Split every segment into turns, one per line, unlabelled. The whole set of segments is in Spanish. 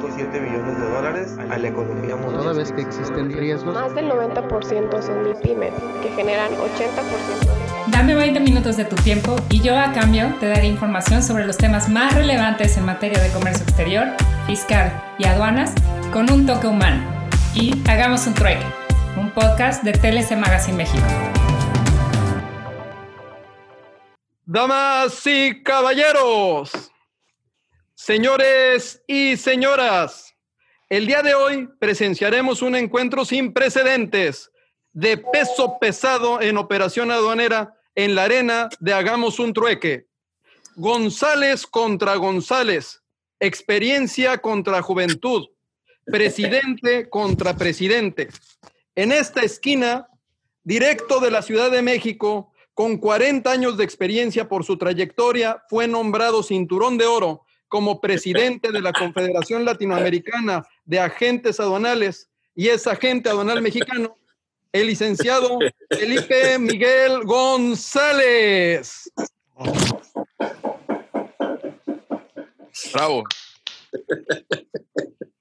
1.7 millones de dólares a la economía mundial.
Toda vez que existen riesgos,
Más del 90% son MIPYMES, que generan 80% de...
Dame 20 minutos de tu tiempo y yo a cambio te daré información sobre los temas más relevantes en materia de comercio exterior, fiscal y aduanas con un toque humano. Y hagamos un trueque, un podcast de TLC Magazine México.
Damas y caballeros, señores y señoras, el día de hoy presenciaremos un encuentro sin precedentes de peso pesado en operación aduanera en la arena de Hagamos un trueque. González contra González, experiencia contra juventud, presidente contra presidente. En esta esquina, directo de la Ciudad de México, con 40 años de experiencia por su trayectoria, fue nombrado cinturón de oro como presidente de la Confederación Latinoamericana de Agentes Aduanales y es agente aduanal mexicano, el licenciado Felipe Miguel González.
Bravo.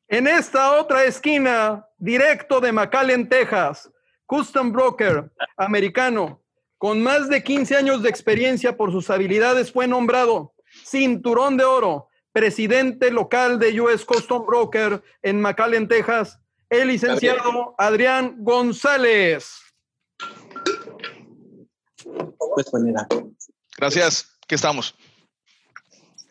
En esta otra esquina, directo de McAllen, Texas, custom broker americano, con más de 15 años de experiencia por sus habilidades, fue nombrado cinturón de oro, presidente local de US Custom Broker en McAllen, Texas, el licenciado Adrián González.
Gracias. ¿Qué estamos?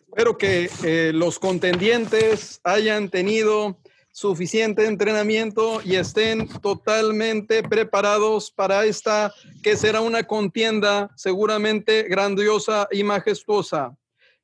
Espero que eh, los contendientes hayan tenido suficiente entrenamiento y estén totalmente preparados para esta que será una contienda seguramente grandiosa y majestuosa.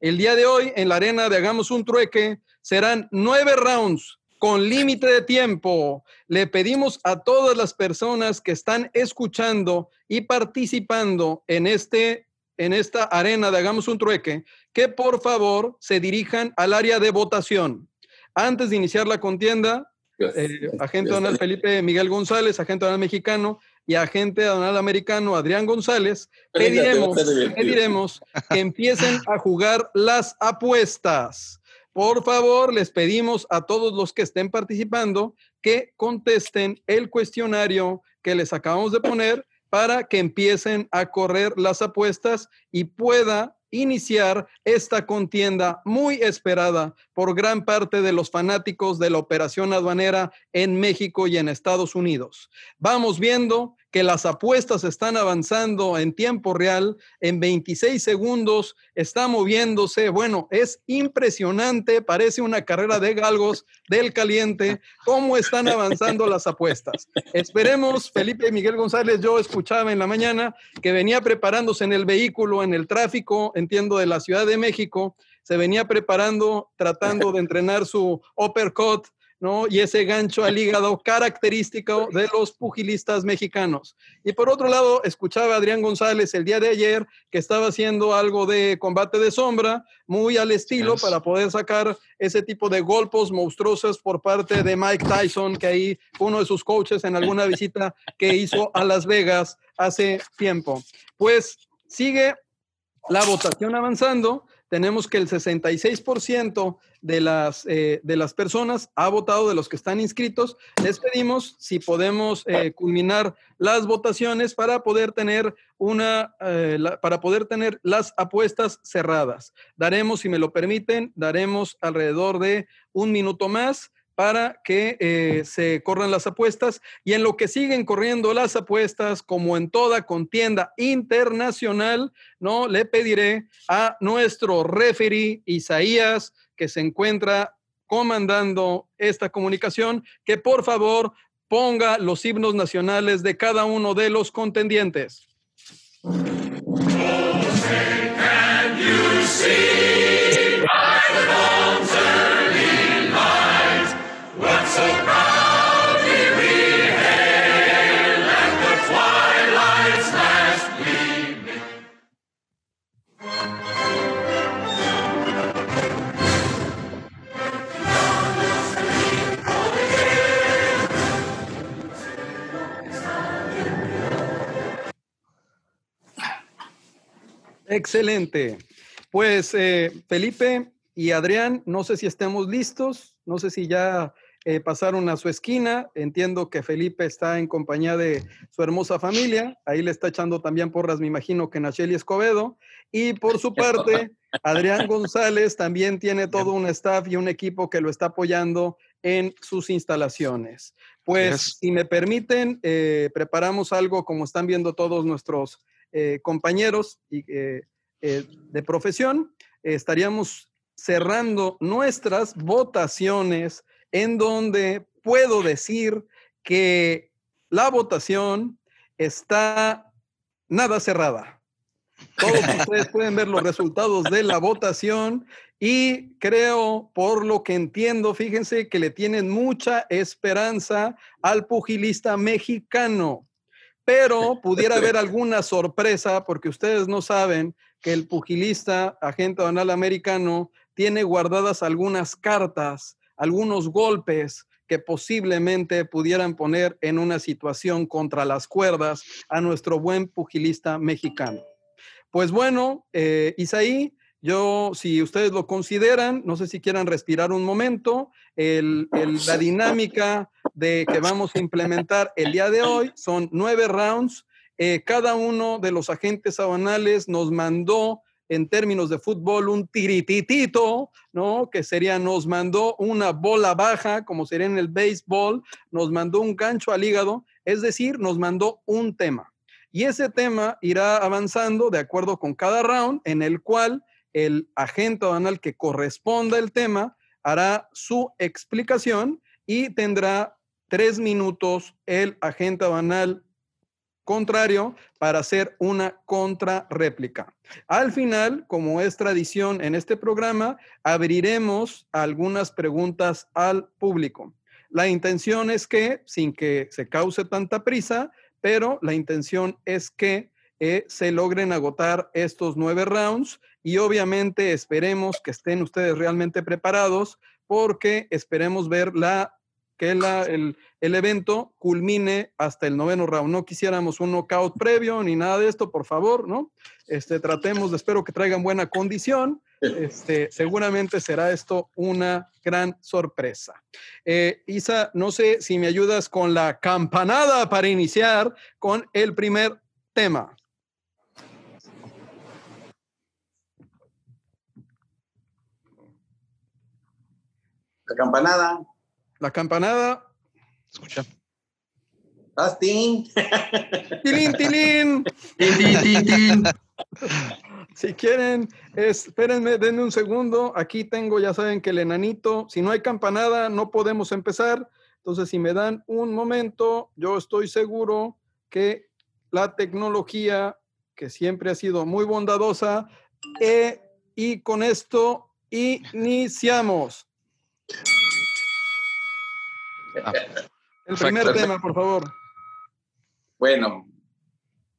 El día de hoy en la arena de Hagamos un trueque serán nueve rounds con límite de tiempo. Le pedimos a todas las personas que están escuchando y participando en este en esta arena de Hagamos un trueque que por favor se dirijan al área de votación. Antes de iniciar la contienda, eh, agente Donald Felipe Miguel González, agente Donald mexicano y agente Donald americano Adrián González, pediremos, pediremos que empiecen a jugar las apuestas. Por favor, les pedimos a todos los que estén participando que contesten el cuestionario que les acabamos de poner para que empiecen a correr las apuestas y pueda iniciar esta contienda muy esperada por gran parte de los fanáticos de la operación aduanera en México y en Estados Unidos. Vamos viendo que las apuestas están avanzando en tiempo real, en 26 segundos está moviéndose. Bueno, es impresionante, parece una carrera de galgos del caliente, cómo están avanzando las apuestas. Esperemos, Felipe Miguel González, yo escuchaba en la mañana que venía preparándose en el vehículo, en el tráfico, entiendo, de la Ciudad de México, se venía preparando, tratando de entrenar su uppercut ¿no? Y ese gancho al hígado característico de los pugilistas mexicanos. Y por otro lado, escuchaba a Adrián González el día de ayer que estaba haciendo algo de combate de sombra, muy al estilo para poder sacar ese tipo de golpes monstruosos por parte de Mike Tyson, que ahí fue uno de sus coaches en alguna visita que hizo a Las Vegas hace tiempo. Pues sigue la votación avanzando tenemos que el 66% de las, eh, de las personas ha votado de los que están inscritos. Les pedimos si podemos eh, culminar las votaciones para poder tener una, eh, para poder tener las apuestas cerradas. Daremos, si me lo permiten, daremos alrededor de un minuto más para que eh, se corran las apuestas y en lo que siguen corriendo las apuestas, como en toda contienda internacional, no le pediré a nuestro referee Isaías que se encuentra comandando esta comunicación que por favor ponga los himnos nacionales de cada uno de los contendientes. Excelente. Pues eh, Felipe y Adrián, no sé si estemos listos, no sé si ya eh, pasaron a su esquina. Entiendo que Felipe está en compañía de su hermosa familia. Ahí le está echando también porras, me imagino que Nacheli Escobedo. Y por su parte, Adrián González también tiene todo un staff y un equipo que lo está apoyando en sus instalaciones. Pues, si me permiten, eh, preparamos algo como están viendo todos nuestros eh, compañeros de profesión. estaríamos cerrando nuestras votaciones en donde puedo decir que la votación está nada cerrada. Todos ustedes pueden ver los resultados de la votación y creo, por lo que entiendo, fíjense que le tienen mucha esperanza al pugilista mexicano. Pero pudiera haber alguna sorpresa porque ustedes no saben que el pugilista agente donal americano tiene guardadas algunas cartas algunos golpes que posiblemente pudieran poner en una situación contra las cuerdas a nuestro buen pugilista mexicano. Pues bueno, eh, Isaí, yo, si ustedes lo consideran, no sé si quieran respirar un momento, la dinámica de que vamos a implementar el día de hoy son nueve rounds. Eh, cada uno de los agentes sabanales nos mandó en términos de fútbol un tirititito, ¿no? Que sería, nos mandó una bola baja, como sería en el béisbol, nos mandó un gancho al hígado, es decir, nos mandó un tema. Y ese tema irá avanzando de acuerdo con cada round, en el cual el agente aduanal que corresponda el tema hará su explicación y tendrá tres minutos el agente aduanal contrario para hacer una contrarréplica. Al final, como es tradición en este programa, abriremos algunas preguntas al público. La intención es que, sin que se cause tanta prisa, pero la intención es que eh, se logren agotar estos nueve rounds y obviamente esperemos que estén ustedes realmente preparados porque esperemos ver la que el, evento culmine hasta el noveno round. No quisiéramos un knockout previo ni nada de esto, por favor, ¿no? Este, tratemos, espero que traigan buena condición. Este, seguramente será esto una gran sorpresa. Eh, Isa, no sé si me ayudas con la campanada para iniciar con el primer tema.
La campanada.
La campanada.
Escucha.
Astín.
Tilín, tilín. Si quieren, espérenme, denme un segundo. Aquí tengo, ya saben que el enanito, si no hay campanada, no podemos empezar. Entonces, si me dan un momento, yo estoy seguro que la tecnología, que siempre ha sido muy bondadosa, eh, y con esto iniciamos. Ah, el primer tema, por favor.
Bueno,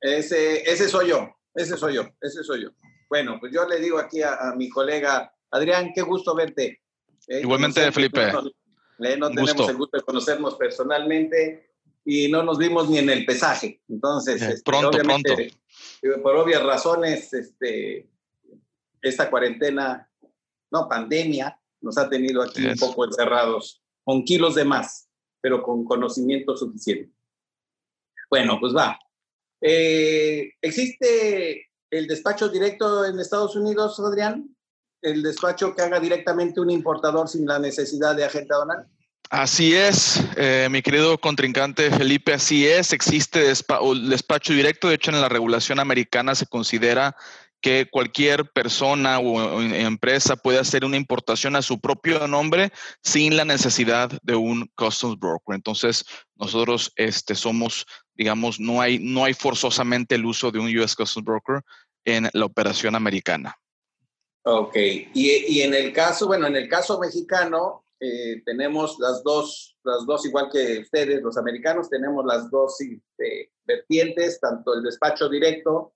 ese, ese soy yo, ese soy yo, ese soy yo. Bueno, pues yo le digo aquí a, mi colega Adrián, qué gusto verte.
¿eh? Igualmente, Felipe.
No, tenemos el gusto de conocernos personalmente y no nos vimos ni en el pesaje. Entonces,
este, pronto, pronto.
Por obvias razones, este, esta cuarentena, no, pandemia, nos ha tenido aquí un poco encerrados, con kilos de más, pero con conocimiento suficiente. Bueno, pues va. Eh, ¿Existe el despacho directo en Estados Unidos, Adrián? ¿El despacho que haga directamente un importador sin la necesidad de agente aduanal?
Así es, eh, mi querido contrincante Felipe, así es, existe el despacho directo, de hecho en la regulación americana se considera que cualquier persona o empresa puede hacer una importación a su propio nombre sin la necesidad de un customs broker. Entonces, nosotros este, somos, digamos, no hay, no hay forzosamente el uso de un US Customs Broker en la operación americana.
Ok, y, y en el caso, bueno, en el caso mexicano, eh, tenemos las dos, las dos, igual que ustedes, los americanos, tenemos las dos este, vertientes, tanto el despacho directo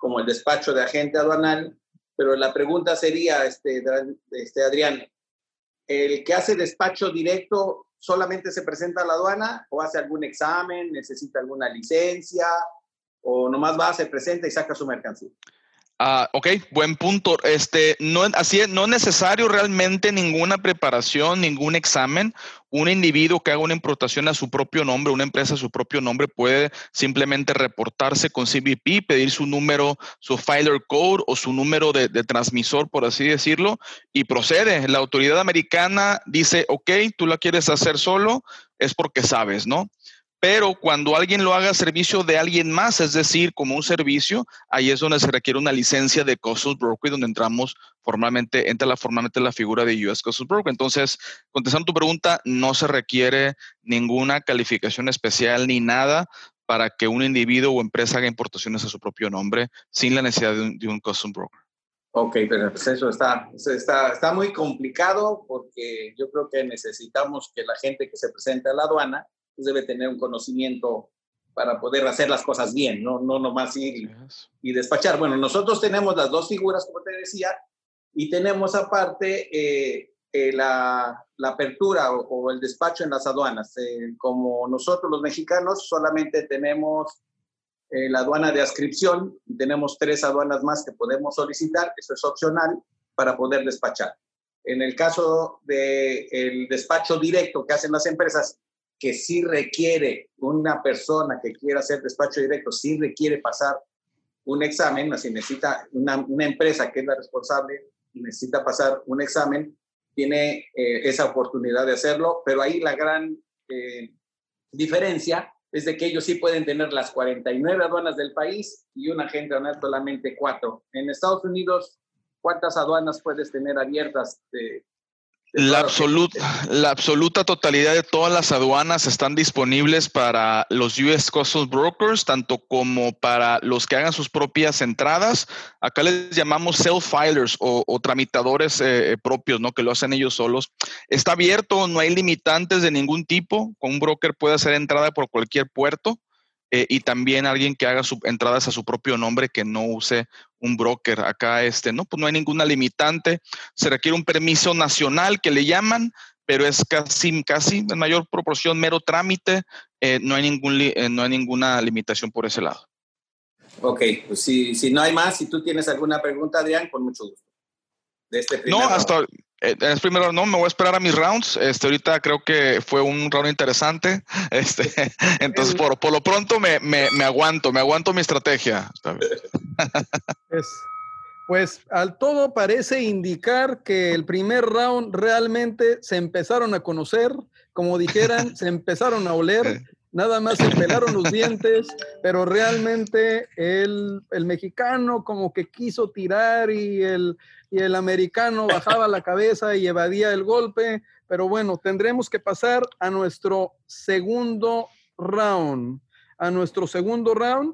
como el despacho de agente aduanal. Pero la pregunta sería, este, este, Adrián, ¿el que hace despacho directo solamente se presenta a la aduana o hace algún examen, necesita alguna licencia o nomás va, se presenta y saca su mercancía?
Ah, ok, buen punto. Este, no, así no es necesario realmente ninguna preparación, ningún examen. Un individuo que haga una importación a su propio nombre, una empresa a su propio nombre, puede simplemente reportarse con CBP, pedir su número, su filer code o su número de, de transmisor, por así decirlo, y procede. La autoridad americana dice, ok, tú la quieres hacer solo, es porque sabes, ¿no? Pero cuando alguien lo haga a servicio de alguien más, es decir, como un servicio, ahí es donde se requiere una licencia de Customs Broker, donde entramos formalmente, entra la, formalmente la figura de US Customs Broker. Entonces, contestando tu pregunta, no se requiere ninguna calificación especial ni nada para que un individuo o empresa haga importaciones a su propio nombre sin la necesidad de un, de Customs Broker.
Ok, pero pues eso está, está, está muy complicado porque yo creo que necesitamos que la gente que se presente a la aduana pues, debe tener un conocimiento para poder hacer las cosas bien, no, no nomás ir y, despachar. Bueno, nosotros tenemos las dos figuras, como te decía, y tenemos aparte eh, eh, la, la, apertura o, el despacho en las aduanas. Eh, como nosotros los mexicanos solamente tenemos la aduana de ascripción y tenemos tres aduanas más que podemos solicitar, eso es opcional para poder despachar. En el caso del el despacho directo que hacen las empresas, que sí requiere una persona que quiera hacer despacho directo, sí requiere pasar un examen, así necesita una, una empresa que es la responsable y necesita pasar un examen, tiene eh, esa oportunidad de hacerlo, pero ahí la gran eh, diferencia es de que ellos sí pueden tener las 49 aduanas del país y un agente aduanal solamente cuatro. En Estados Unidos, ¿cuántas aduanas puedes tener abiertas de,
la absoluta, la absoluta totalidad de todas las aduanas están disponibles para los US Customs Brokers, tanto como para los que hagan sus propias entradas. Acá les llamamos self-filers o, tramitadores eh, propios, ¿no? Que lo hacen ellos solos. Está abierto, no hay limitantes de ningún tipo. Con un broker puede hacer entrada por cualquier puerto. Eh, y también alguien que haga su, entradas a su propio nombre que no use un broker. Acá este, no, pues no hay ninguna limitante. Se requiere un permiso nacional que le llaman, pero es casi, casi en mayor proporción mero trámite. Eh, no, hay ningún, eh, no hay ninguna limitación por ese lado.
Ok, pues si, si no hay más, si tú tienes alguna pregunta, Adrián, con mucho gusto.
De este no, hasta, eh, en el primero no, me voy a esperar a mis rounds. Este, ahorita creo que fue un round interesante. Este, entonces, por, por lo pronto me, me, me, aguanto, me aguanto mi estrategia.
Pues, pues al todo parece indicar que el primer round realmente se empezaron a conocer, como dijeran, se empezaron a oler, nada más se pelaron los dientes, pero realmente el, el mexicano como que quiso tirar y el y el americano bajaba la cabeza y evadía el golpe. Pero bueno, tendremos que pasar a nuestro segundo round. A nuestro segundo round.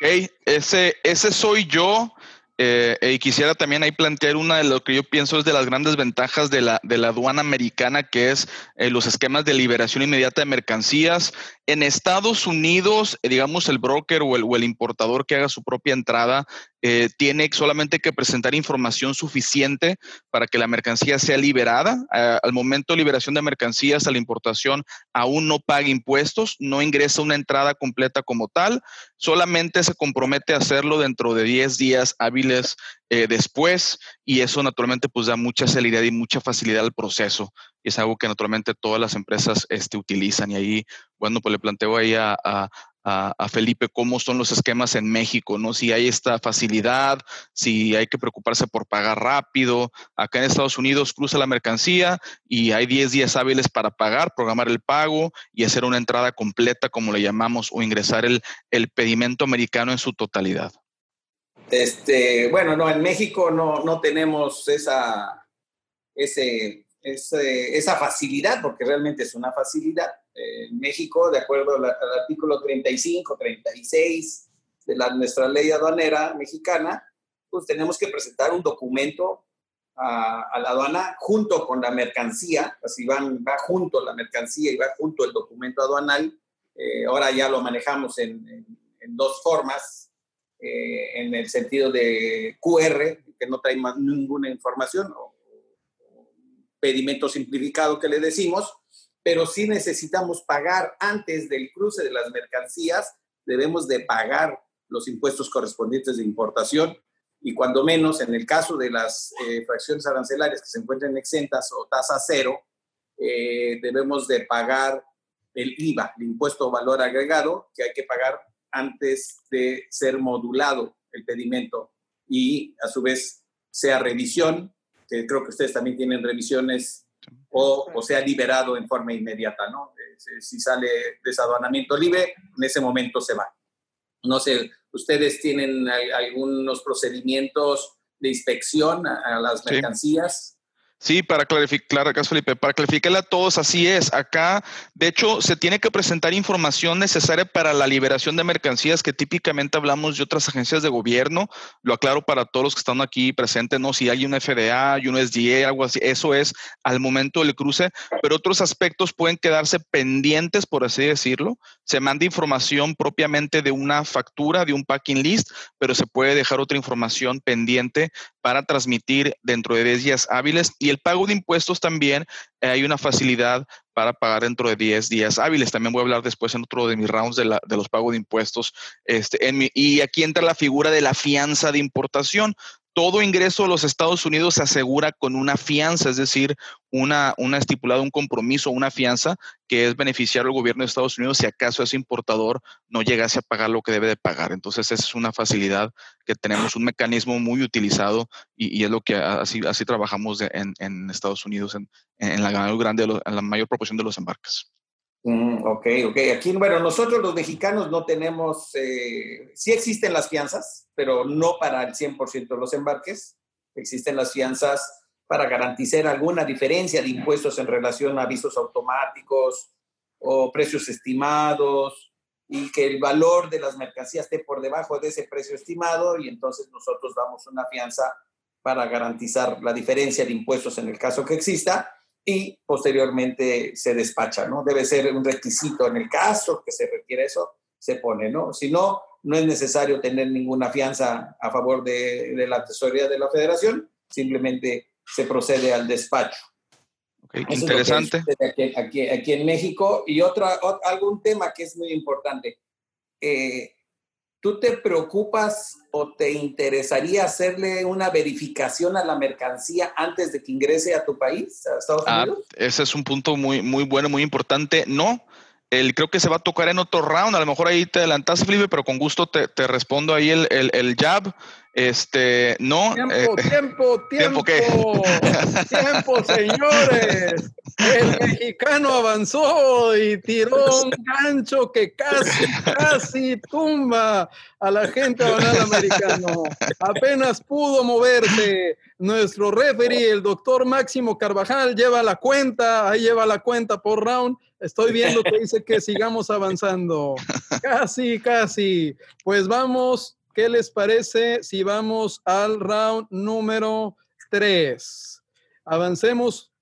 Ok, ese, ese soy yo. Eh, y quisiera también ahí plantear una de lo que yo pienso es de las grandes ventajas de la, de la aduana americana, que es eh, los esquemas de liberación inmediata de mercancías. En Estados Unidos, eh, digamos, el broker o el, o el, importador que haga su propia entrada eh, tiene solamente que presentar información suficiente para que la mercancía sea liberada. al momento de liberación de mercancías a la importación aún no paga impuestos, no ingresa una entrada completa como tal, solamente se compromete a hacerlo dentro de 10 días hábiles eh, después y eso naturalmente pues da mucha celeridad y mucha facilidad al proceso es algo que naturalmente todas las empresas este, utilizan y ahí, bueno, pues le planteo ahí a, Felipe cómo son los esquemas en México, ¿no? Si hay esta facilidad, si hay que preocuparse por pagar rápido. Acá en Estados Unidos cruza la mercancía y hay 10 días hábiles para pagar, programar el pago y hacer una entrada completa, como le llamamos, o ingresar el, el pedimento americano en su totalidad.
Este, bueno, no, en México no, no tenemos esa, esa facilidad, porque realmente es una facilidad en México, de acuerdo al, artículo 35, 36 de la, nuestra ley aduanera mexicana, pues tenemos que presentar un documento a, la aduana junto con la mercancía, así van, va junto la mercancía y va junto el documento aduanal. Eh, ahora ya lo manejamos en, dos formas, eh, en el sentido de QR, que no trae más ninguna información, o pedimento simplificado que le decimos, pero si necesitamos pagar antes del cruce de las mercancías, debemos de pagar los impuestos correspondientes de importación y cuando menos en el caso de las eh, fracciones arancelarias que se encuentren exentas o tasa cero, eh, debemos de pagar el IVA, el impuesto valor agregado, que hay que pagar antes de ser modulado el pedimento. Y a su vez sea revisión, que creo que ustedes también tienen revisiones o, sea liberado en forma inmediata, ¿no? Si sale desaduanamiento libre, en ese momento se va. No sé, ¿ustedes tienen algunos procedimientos de inspección a, las mercancías?
Sí, para clarificar, Felipe, para clarificarle a todos, así es. Acá, de hecho, se tiene que presentar información necesaria para la liberación de mercancías que típicamente hablamos de otras agencias de gobierno. Lo aclaro para todos los que están aquí presentes, ¿no? Si hay un FDA y un SDA, algo así, eso es al momento del cruce, pero otros aspectos pueden quedarse pendientes, por así decirlo. Se manda información propiamente de una factura, de un packing list, pero se puede dejar otra información pendiente para transmitir dentro de 10 días hábiles. El pago de impuestos también eh, hay una facilidad para pagar dentro de 10 días hábiles. También voy a hablar después en otro de mis rounds de, de los pagos de impuestos. Este, en y aquí entra la figura de la fianza de importación todo ingreso a los Estados Unidos se asegura con una fianza, es decir, una, una estipulada, un compromiso, una fianza que es beneficiar al gobierno de Estados Unidos si acaso ese importador no llegase a pagar lo que debe de pagar. Entonces, esa es una facilidad que tenemos, un mecanismo muy utilizado y, es lo que así, así trabajamos en, Estados Unidos en, la, en la mayor proporción de los embarques.
Mm, ok, ok. Aquí, bueno, nosotros los mexicanos no tenemos, eh, sí existen las fianzas, pero no para el 100% de los embarques. Existen las fianzas para garantizar alguna diferencia de impuestos en relación a avisos automáticos o precios estimados y que el valor de las mercancías esté por debajo de ese precio estimado y entonces nosotros damos una fianza para garantizar la diferencia de impuestos en el caso que exista y posteriormente se despacha, ¿no? Debe ser un requisito en el caso que se requiere eso, se pone, ¿no? Si no, no es necesario tener ninguna fianza a favor de, la tesorería de la federación, simplemente se procede al despacho.
interesante.
aquí, aquí, en México. Y otra, algún tema que es muy importante. Eh, ¿Tú te preocupas o te interesaría hacerle una verificación a la mercancía antes de que ingrese a tu país, a Estados ah, Unidos?
ese es un punto muy, muy bueno, muy importante. No, el, creo que se va a tocar en otro round. A lo mejor ahí te adelantaste, Felipe, pero con gusto te, te respondo ahí el, el, el, jab. Este, no.
Tiempo, eh, tiempo, tiempo. ¿Tiempo, tiempo, señores. El mexicano avanzó y tiró un gancho que casi, casi tumba a la gente banal americano. Apenas pudo moverse. Nuestro referee, el doctor Máximo Carvajal, lleva la cuenta, ahí lleva la cuenta por round. Estoy viendo que dice que sigamos avanzando. Casi, casi. Pues vamos ¿Qué les parece si vamos al round número 3? Avancemos.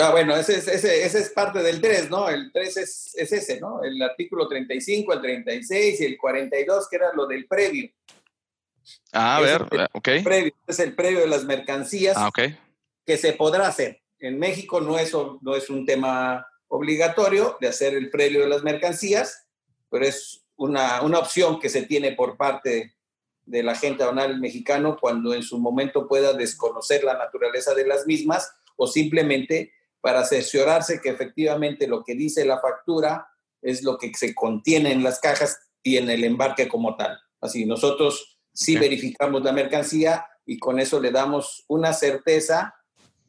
Ah, bueno, ese es, ese, ese es parte del 3, ¿no? El 3 es, es, ese, ¿no? El artículo 35, el 36 y el 42, que era lo del previo.
Ah, a ver,
el,
ok.
Previo, es el previo de las mercancías
Ah, ok.
que se podrá hacer. En México no es, no es un tema obligatorio de hacer el previo de las mercancías, pero es una, una opción que se tiene por parte del agente aduanal mexicano cuando en su momento pueda desconocer la naturaleza de las mismas o simplemente para cerciorarse que efectivamente lo que dice la factura es lo que se contiene en las cajas y en el embarque como tal. Así, nosotros sí verificamos la mercancía y con eso le damos una certeza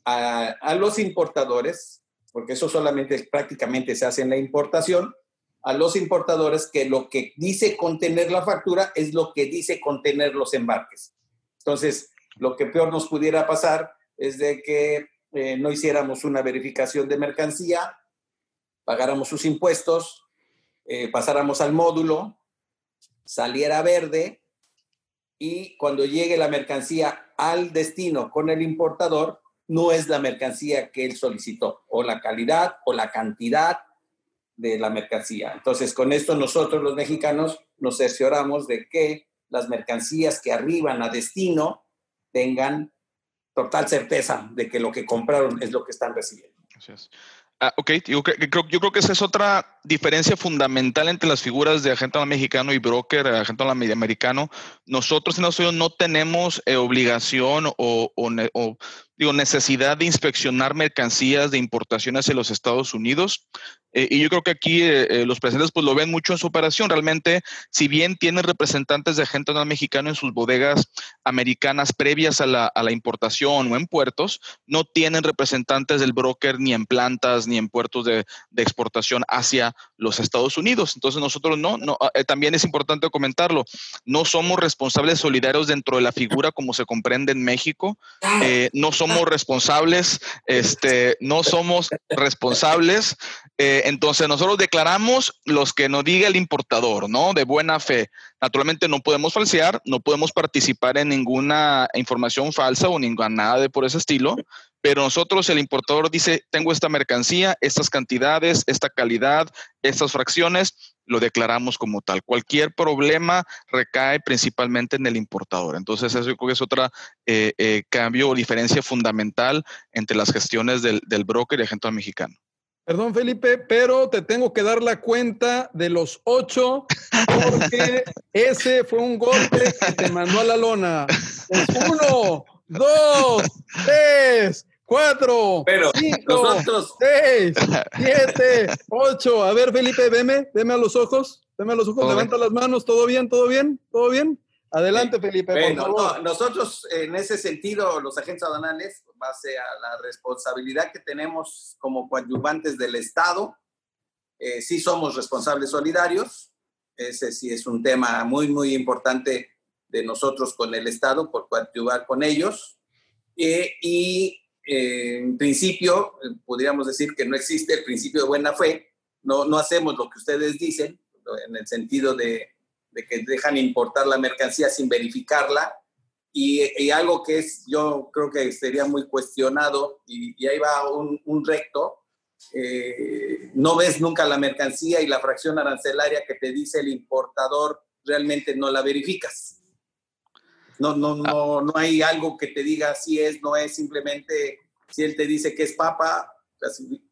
a, a los importadores, porque eso solamente prácticamente se hace en la importación, a los importadores que lo que dice contener la factura es lo que dice contener los embarques. Entonces, lo que peor nos pudiera pasar es de que eh, no hiciéramos una verificación de mercancía, pagáramos sus impuestos, eh, pasáramos al módulo, saliera verde y cuando llegue la mercancía al destino con el importador, no es la mercancía que él solicitó, o la calidad o la cantidad de la mercancía. Entonces, con esto nosotros los mexicanos nos cercioramos de que las mercancías que arriban a destino tengan total certeza de que lo que compraron es lo que están recibiendo.
Así es. Ah, ok, yo creo, creo- yo creo que esa es otra diferencia fundamental entre las figuras de agente mexicano y broker, agente americano. Nosotros en Estados Unidos no tenemos eh, obligación o, o o, digo, necesidad de inspeccionar mercancías de importación hacia los Estados Unidos. Eh, y yo creo que aquí eh, eh, los presentes pues lo ven mucho en su operación. Realmente, si bien tienen representantes de agente mexicano en sus bodegas americanas previas a la, a la importación o en puertos, no tienen representantes del broker ni en plantas ni en puertos de, de exportación hacia los Estados Unidos. Entonces nosotros no, no ah, eh, también es importante comentarlo, no somos responsables solidarios dentro de la figura como se comprende en México, eh, no somos responsables, este, no somos responsables, eh, entonces nosotros declaramos los que nos diga el importador, ¿no? De buena fe. Naturalmente no podemos falsear, no podemos participar en ninguna información falsa o ninguna nada de por ese estilo, pero nosotros el importador dice, tengo esta mercancía, estas cantidades, esta calidad, estas fracciones, lo declaramos como tal. Cualquier problema recae principalmente en el importador. Entonces, eso yo creo que es otra eh, eh, cambio o diferencia fundamental entre las gestiones del, del broker y agente mexicano.
Perdón, Felipe, pero te tengo que dar la cuenta de los ocho porque ese fue un golpe que te mandó a la lona. Es uno, dos, tres, cuatro,
Pero
cinco,
nosotros,
seis, siete, ocho. A ver, Felipe, veme, veme a los ojos, veme a los ojos, levanta las manos, ¿todo bien? ¿Todo bien? ¿Todo bien? Adelante, Felipe, por
bueno,
favor.
no, nosotros en ese sentido, los agentes aduanales, base a la responsabilidad que tenemos como coadyuvantes del Estado, eh, sí somos responsables solidarios. Ese sí es un tema muy, muy importante de nosotros con el Estado por coadyuvar con ellos. Eh, y en principio, eh, podríamos decir que no existe el principio de buena fe. No, no hacemos lo que ustedes dicen, en el sentido de, de que dejan importar la mercancía sin verificarla. Y, y algo que es, yo creo que sería muy cuestionado, y, y ahí va un, un recto, eh, no ves nunca la mercancía y la fracción arancelaria que te dice el importador, realmente no la verificas. No, no, no, no hay algo que te diga si es, no es, simplemente si él te dice que es papa,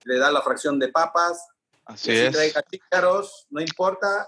le da la fracción de papas,
Así
si
es.
traiga chícharos, no importa,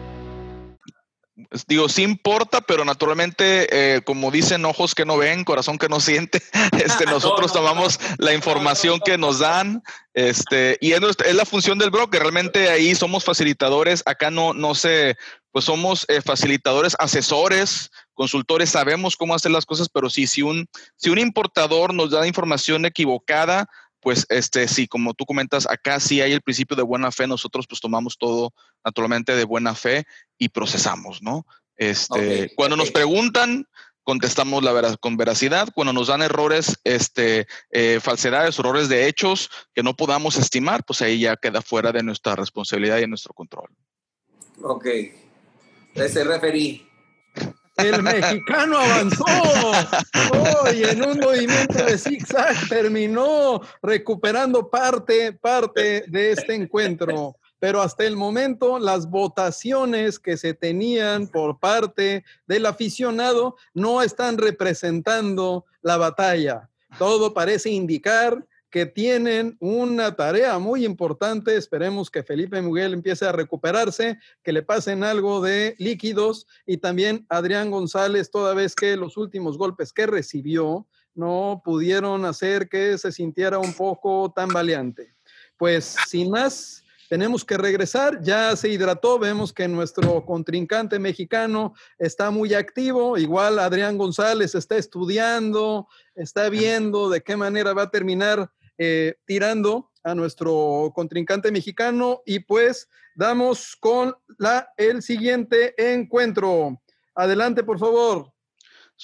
Digo, sí importa, pero naturalmente, eh, como dicen, ojos que no ven, corazón que no siente, este, nosotros tomamos la información que nos dan, este, y es, es, la función del broker, realmente ahí somos facilitadores, acá no, no sé, pues somos eh, facilitadores, asesores, consultores, sabemos cómo hacer las cosas, pero sí, si un, si un importador nos da información equivocada, pues este sí, como tú comentas, acá sí hay el principio de buena fe, nosotros pues tomamos todo naturalmente de buena fe y procesamos, ¿no? Este, cuando nos preguntan, contestamos la con veracidad. Cuando nos dan errores, este, eh, falsedades, errores de hechos que no podamos estimar, pues ahí ya queda fuera de nuestra responsabilidad y de nuestro control.
Ok. Ese referí.
El mexicano avanzó. Hoy en un movimiento de zigzag terminó recuperando parte, parte de este encuentro. Pero hasta el momento las votaciones que se tenían por parte del aficionado no están representando la batalla. Todo parece indicar que tienen una tarea muy importante. Esperemos que Felipe Miguel empiece a recuperarse, que le pasen algo de líquidos y también Adrián González, toda vez que los últimos golpes que recibió no pudieron hacer que se sintiera un poco tan valiente. Pues sin más, tenemos que regresar. Ya se hidrató, vemos que nuestro contrincante mexicano está muy activo. Igual Adrián González está estudiando, está viendo de qué manera va a terminar eh, tirando a nuestro contrincante mexicano y pues damos con la, el siguiente encuentro. Adelante, por favor.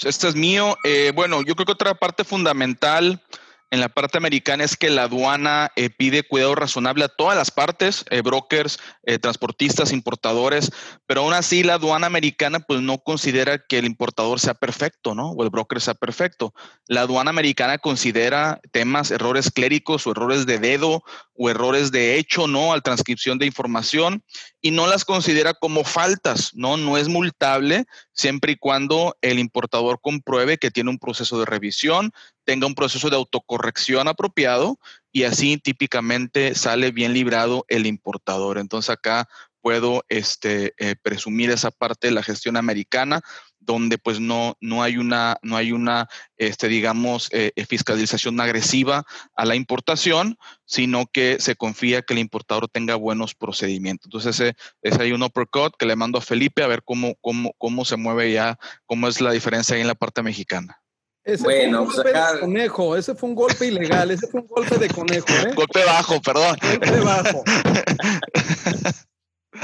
Este es mío. Eh, bueno, yo creo que otra parte fundamental en la parte americana es que la aduana eh, pide cuidado razonable a todas las partes, eh, brokers, eh, transportistas, importadores, pero aún así la aduana americana pues no considera que el importador sea perfecto, ¿no? O el broker sea perfecto. La aduana americana considera temas, errores cléricos o errores de dedo o errores de hecho, ¿no? Al transcripción de información y no las considera como faltas, ¿no? No es multable siempre y cuando el importador compruebe que tiene un proceso de revisión, tenga un proceso de autocorrección apropiado y así típicamente sale bien librado el importador. Entonces acá puedo este, eh, presumir esa parte de la gestión americana donde pues no, no hay una, no hay una este, digamos, eh, eh, fiscalización agresiva a la importación, sino que se confía que el importador tenga buenos procedimientos. Entonces, ese, ese hay un uppercut que le mando a Felipe a ver cómo, cómo, cómo se mueve ya, cómo es la diferencia ahí en la parte mexicana.
Ese bueno, fue un golpe de conejo, ese fue un golpe ilegal, ese fue un golpe de conejo. ¿eh?
Golpe bajo, perdón.
Golpe bajo.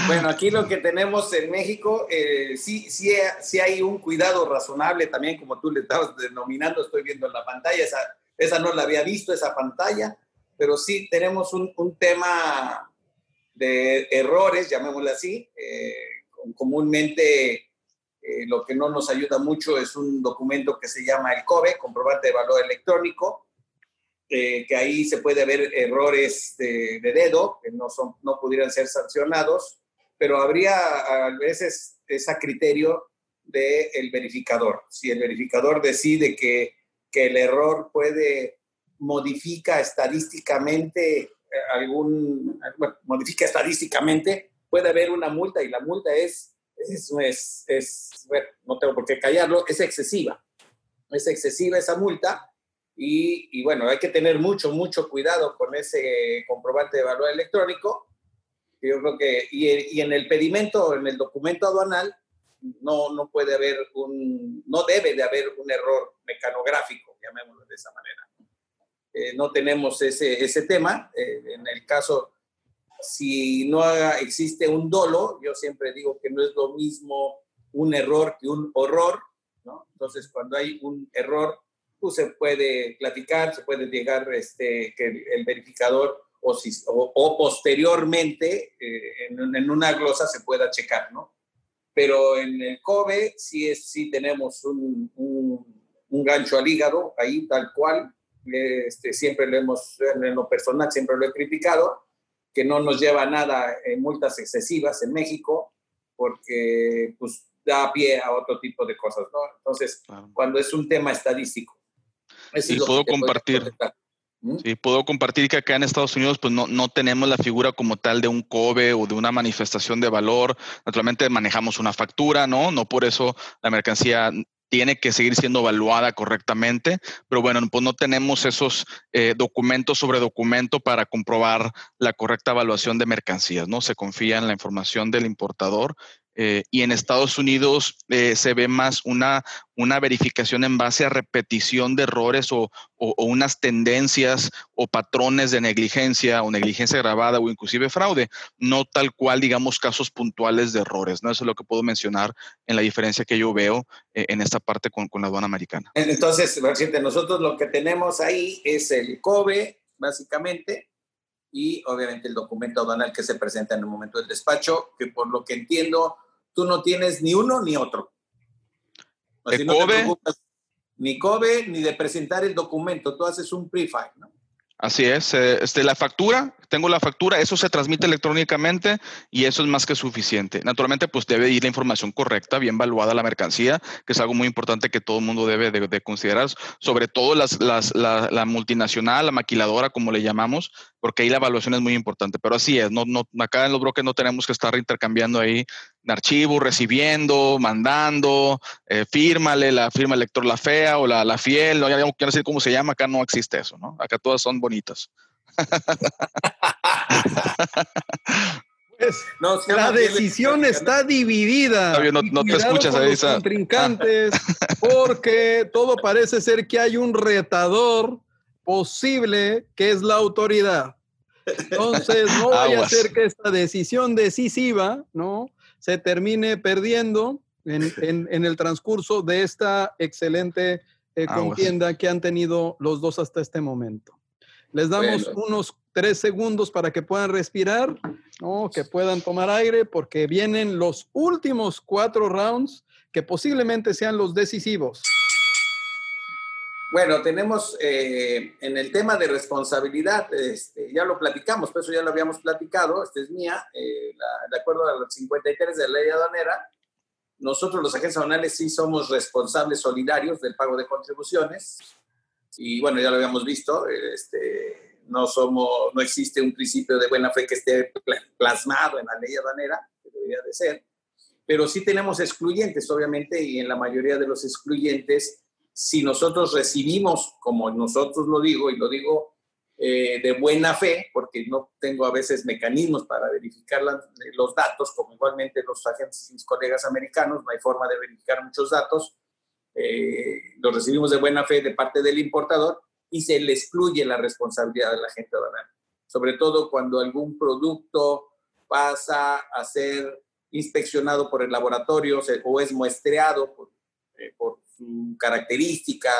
Bueno, aquí lo que tenemos en México, eh, sí, sí, sí hay un cuidado razonable también, como tú le estabas denominando, estoy viendo en la pantalla, esa, esa no la había visto, esa pantalla, pero sí tenemos un, un tema de errores, llamémoslo así. Eh, comúnmente eh, lo que no nos ayuda mucho es un documento que se llama el COBE, comprobante de valor electrónico, que ahí se puede ver errores de, de, dedo que no, son, no pudieran ser sancionados pero habría a veces ese criterio del verificador. Si el verificador decide que, que el error puede modifica estadísticamente eh, algún, bueno, modifica estadísticamente, puede haber una multa y la multa es, es, es, bueno, no tengo por qué callarlo, es excesiva. Es excesiva esa multa y, y, bueno, hay que tener mucho, mucho cuidado con ese comprobante de valor electrónico yo creo que, y, y, en el pedimento, en el documento aduanal, no, no puede haber un, no debe de haber un error mecanográfico, llamémoslo de esa manera. Eh, no tenemos ese, ese tema. Eh, en el caso, si no existe un dolo, yo siempre digo que no es lo mismo un error que un horror, ¿no? Entonces, cuando hay un error, pues se puede platicar, se puede llegar este, que el verificador o, posteriormente eh, en, una glosa se pueda checar, ¿no? Pero en el COBE sí, es, sí tenemos un, un, gancho al hígado, ahí tal cual, este, siempre lo hemos, en lo personal siempre lo he criticado, que no nos lleva a nada en multas excesivas en México, porque pues da pie a otro tipo de cosas, ¿no? Entonces, cuando es un tema estadístico.
y puedo compartir. ¿Mm? Sí, puedo compartir que acá en Estados Unidos pues no, no tenemos la figura como tal de un COBE o de una manifestación de valor. Naturalmente manejamos una factura, ¿no? No por eso la mercancía tiene que seguir siendo evaluada correctamente, pero bueno, pues no tenemos esos eh, documentos sobre documento para comprobar la correcta evaluación de mercancías, ¿no? Se confía en la información del importador eh, y en Estados Unidos eh, se ve más una, una verificación en base a repetición de errores o, unas tendencias o patrones de negligencia o negligencia grabada o inclusive fraude, no tal cual, digamos, casos puntuales de errores. ¿no? Eso es lo que puedo mencionar en la diferencia que yo veo eh, en esta parte con, con, la aduana americana.
Entonces, nosotros lo que tenemos ahí es el COBE, básicamente, y obviamente el documento aduanal que se presenta en el momento del despacho, que por lo que entiendo tú no tienes ni uno ni otro.
¿De COBE?
ni COBE ni de presentar el documento, tú haces un pre-file, ¿no?
Así es, eh, este, la factura, tengo la factura, eso se transmite electrónicamente y eso es más que suficiente. Naturalmente, pues debe ir la información correcta, bien valuada la mercancía, que es algo muy importante que todo el mundo debe de, considerar, sobre todo las, la, multinacional, la maquiladora, como le llamamos, porque ahí la evaluación es muy importante. Pero así es, no, no, acá en los brokers no tenemos que estar intercambiando ahí archivos, recibiendo, mandando, eh, fírmale, la firma lector la fea o la, la fiel, no, ya no quiero decir cómo se llama, acá no existe eso, ¿no? Acá todas son bonitas.
Pues, la decisión está dividida.
no, no te escuchas a
esa. contrincantes, porque todo parece ser que hay un retador posible que es la autoridad. Entonces, no vaya a ser que esta decisión decisiva, ¿no? Se termine perdiendo en, el transcurso de esta excelente eh, contienda que han tenido los dos hasta este momento. Les damos unos tres segundos para que puedan respirar, ¿no? que puedan tomar aire, porque vienen los últimos cuatro rounds que posiblemente sean los decisivos.
Bueno, tenemos eh, en el tema de responsabilidad, este, ya lo platicamos, por eso ya lo habíamos platicado, esta es mía, eh, de acuerdo a los 53 de la ley aduanera, nosotros los agentes aduanales sí somos responsables solidarios del pago de contribuciones. Y bueno, ya lo habíamos visto, este, no, somos, no existe un principio de buena fe que esté plasmado en la ley aduanera, que debería de ser, pero sí tenemos excluyentes, obviamente, y en la mayoría de los excluyentes si nosotros recibimos, como nosotros lo digo, y lo digo eh, de buena fe, porque no tengo a veces mecanismos para verificar los datos, como igualmente los agentes y mis colegas americanos, no hay forma de verificar muchos datos, eh, los recibimos de buena fe de parte del importador y se le excluye la responsabilidad de la agente aduanal. Sobre todo cuando algún producto pasa a ser inspeccionado por el laboratorio o es muestreado por, eh, por característica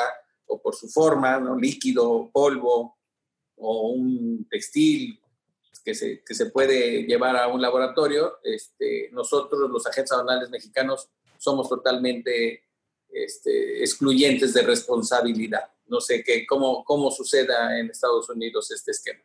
o por su forma, ¿no? líquido, polvo o un textil que se, que se puede llevar a un laboratorio, este, nosotros los agentes aduanales mexicanos somos totalmente este, excluyentes de responsabilidad. No sé qué, cómo, cómo suceda en Estados Unidos este esquema.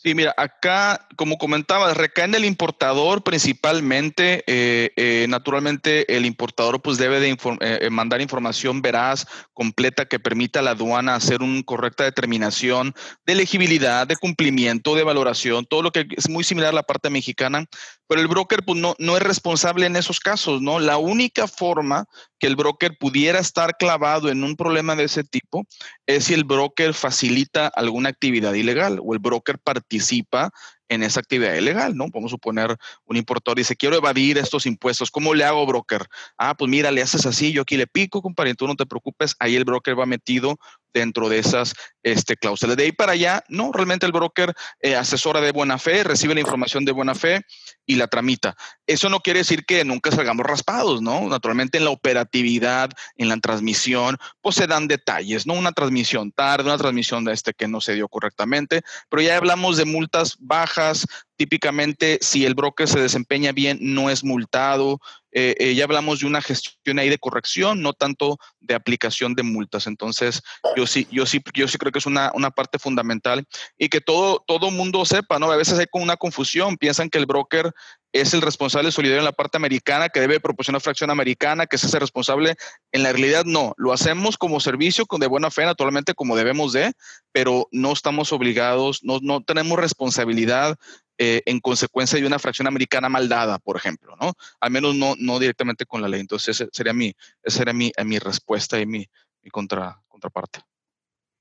Sí, mira, acá, como comentaba, recae en el importador principalmente. Eh, eh, naturalmente, el importador pues debe de eh, mandar información veraz, completa, que permita a la aduana hacer una correcta determinación de elegibilidad, de cumplimiento, de valoración, todo lo que es muy similar a la parte mexicana. Pero el broker pues no, no es responsable en esos casos, ¿no? La única forma que el broker pudiera estar clavado en un problema de ese tipo es si el broker facilita alguna actividad ilegal o el broker participa en esa actividad ilegal, ¿no? A suponer un importador dice, quiero evadir estos impuestos, ¿cómo le hago, broker? Ah, pues mira, le haces así, yo aquí le pico, compadre, tú no te preocupes, ahí el broker va metido dentro de esas este, cláusulas. De ahí para allá, no, realmente el broker eh, asesora de buena fe, recibe la información de buena fe y la tramita. Eso no quiere decir que nunca salgamos raspados, ¿no? Naturalmente en la operatividad, en la transmisión, pues se dan detalles, ¿no? Una transmisión tarde, una transmisión de este que no se dio correctamente, pero ya hablamos de multas bajas, típicamente si el broker se desempeña bien, no es multado. Eh, eh, ya hablamos de una gestión ahí de corrección, no tanto de aplicación de multas. Entonces, yo sí, yo sí, yo sí creo que es una, una parte fundamental y que todo, todo mundo sepa, ¿no? A veces hay con una confusión, piensan que el broker es el responsable solidario en la parte americana, que debe proporcionar fracción americana, que es ese responsable. En la realidad, no. Lo hacemos como servicio, con de buena fe, naturalmente, como debemos de, pero no estamos obligados, no, no tenemos responsabilidad eh, en consecuencia de una fracción americana mal dada, por ejemplo, ¿no? Al menos no, no directamente con la ley. Entonces, esa sería mi, esa sería mi, mi respuesta y mi, mi contra, contraparte.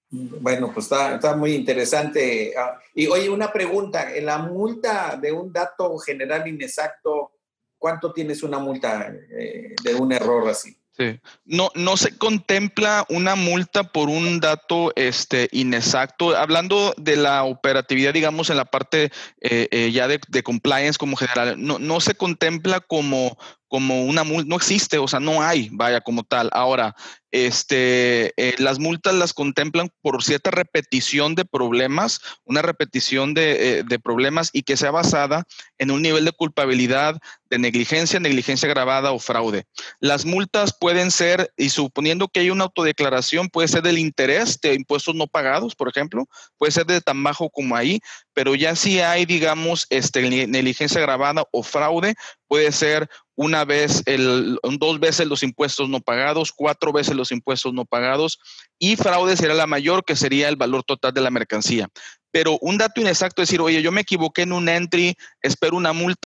Bueno, pues está, está muy interesante. Ah, y oye, una pregunta, en la multa de un dato general inexacto, ¿cuánto tienes una multa eh, de un error así?
Sí. No, no se contempla una multa por un dato este, inexacto. Hablando de la operatividad, digamos, en la parte eh, eh, ya de, de, compliance como general, no, no se contempla como, como una multa, no existe, o sea, no hay, vaya, como tal. Ahora, este, eh, las multas las contemplan por cierta repetición de problemas, una repetición de, eh, de, problemas y que sea basada en un nivel de culpabilidad de negligencia, negligencia grabada o fraude. Las multas pueden ser, y suponiendo que hay una autodeclaración, puede ser del interés de impuestos no pagados, por ejemplo, puede ser de tan bajo como ahí, pero ya si hay, digamos, este, negligencia grabada o fraude, puede ser una vez, el, dos veces los impuestos no pagados, cuatro veces los impuestos no pagados y fraude sería la mayor, que sería el valor total de la mercancía. Pero un dato inexacto es decir, oye, yo me equivoqué en un entry, espero una multa.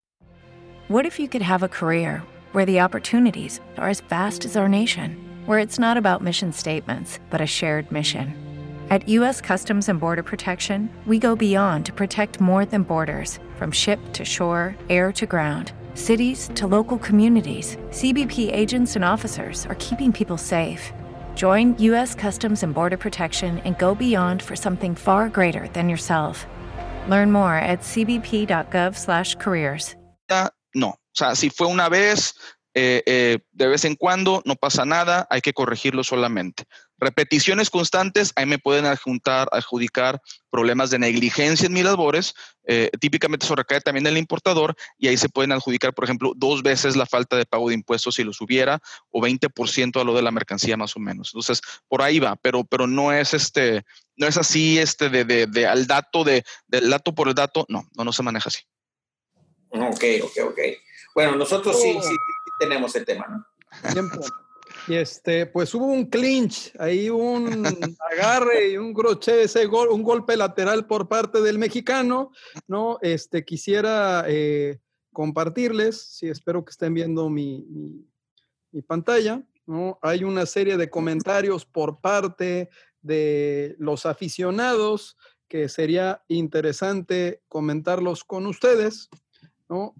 What if you could have a career where the opportunities are as vast as our nation, where it's not about mission statements, but a shared mission? At U.S. Customs and Border Protection, we go beyond to protect more than borders, from ship to shore, air to ground cities to local communities, CBP agents and officers are keeping people safe. Join U.S. Customs and Border Protection and go beyond for something far greater than yourself. Learn more at cbp.gov/careers.
No, o sea, si fue una vez, eh, eh, de vez en cuando, no pasa nada, hay que corregirlo solamente. Repeticiones constantes, ahí me pueden adjuntar, adjudicar problemas de negligencia en mis labores, eh, típicamente eso recae también en el importador y ahí se pueden adjudicar, por ejemplo, dos veces la falta de pago de impuestos si los hubiera o 20% a lo de la mercancía más o menos. Entonces, por ahí va, pero, pero no es este, no es así este de, de, de al dato, de, del dato por el dato, no, no, no se maneja así.
Ok, ok, ok. Bueno, nosotros sí, sí, sí tenemos el tema, ¿no?
Y este, pues hubo un clinch, ahí un agarre y un crochet, ese gol, un golpe lateral por parte del mexicano, ¿no? Este, quisiera eh, compartirles, sí, espero que estén viendo mi, mi, mi, pantalla, ¿no? Hay una serie de comentarios por parte de los aficionados que sería interesante comentarlos con ustedes, ¿no?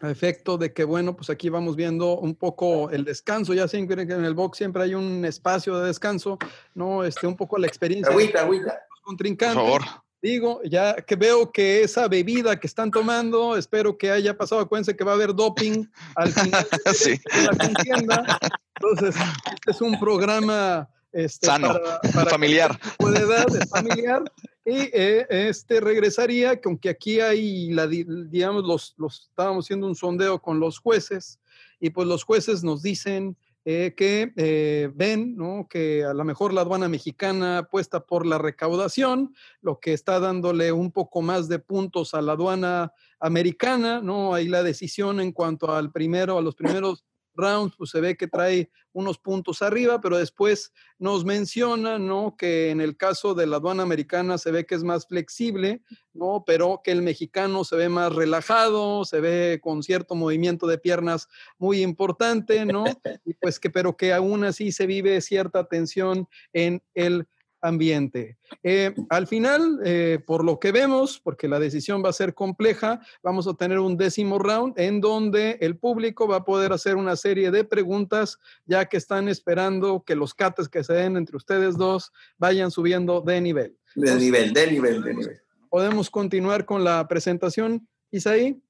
A efecto de que, bueno, pues aquí vamos viendo un poco el descanso, ya siempre que en el box siempre hay un espacio de descanso, ¿no? Este, un poco la experiencia.
Agüita, agüita.
Por favor.
Digo, ya que veo que esa bebida que están tomando, espero que haya pasado, acuérdense que va a haber doping al final
sí.
de la contienda. Entonces, este es un programa este,
sano,
para, para
familiar.
De edad, es familiar. Y eh, este regresaría, que aunque aquí hay, la, digamos, los, los, estábamos haciendo un sondeo con los jueces, y pues los jueces nos dicen eh, que eh, ven ¿no? que a lo mejor la aduana mexicana apuesta por la recaudación, lo que está dándole un poco más de puntos a la aduana americana, ¿no? Ahí la decisión en cuanto al primero, a los primeros rounds, pues se ve que trae unos puntos arriba, pero después nos menciona, ¿no? Que en el caso de la aduana americana se ve que es más flexible, ¿no? Pero que el mexicano se ve más relajado, se ve con cierto movimiento de piernas muy importante, ¿no? Y pues que, pero que aún así se vive cierta tensión en el ambiente. Eh, al final, eh, por lo que vemos, porque la decisión va a ser compleja, vamos a tener un décimo round en donde el público va a poder hacer una serie de preguntas, ya que están esperando que los cates que se den entre ustedes dos vayan subiendo de nivel.
De Entonces, nivel, de nivel, de nivel.
Podemos continuar con la presentación, Isaí.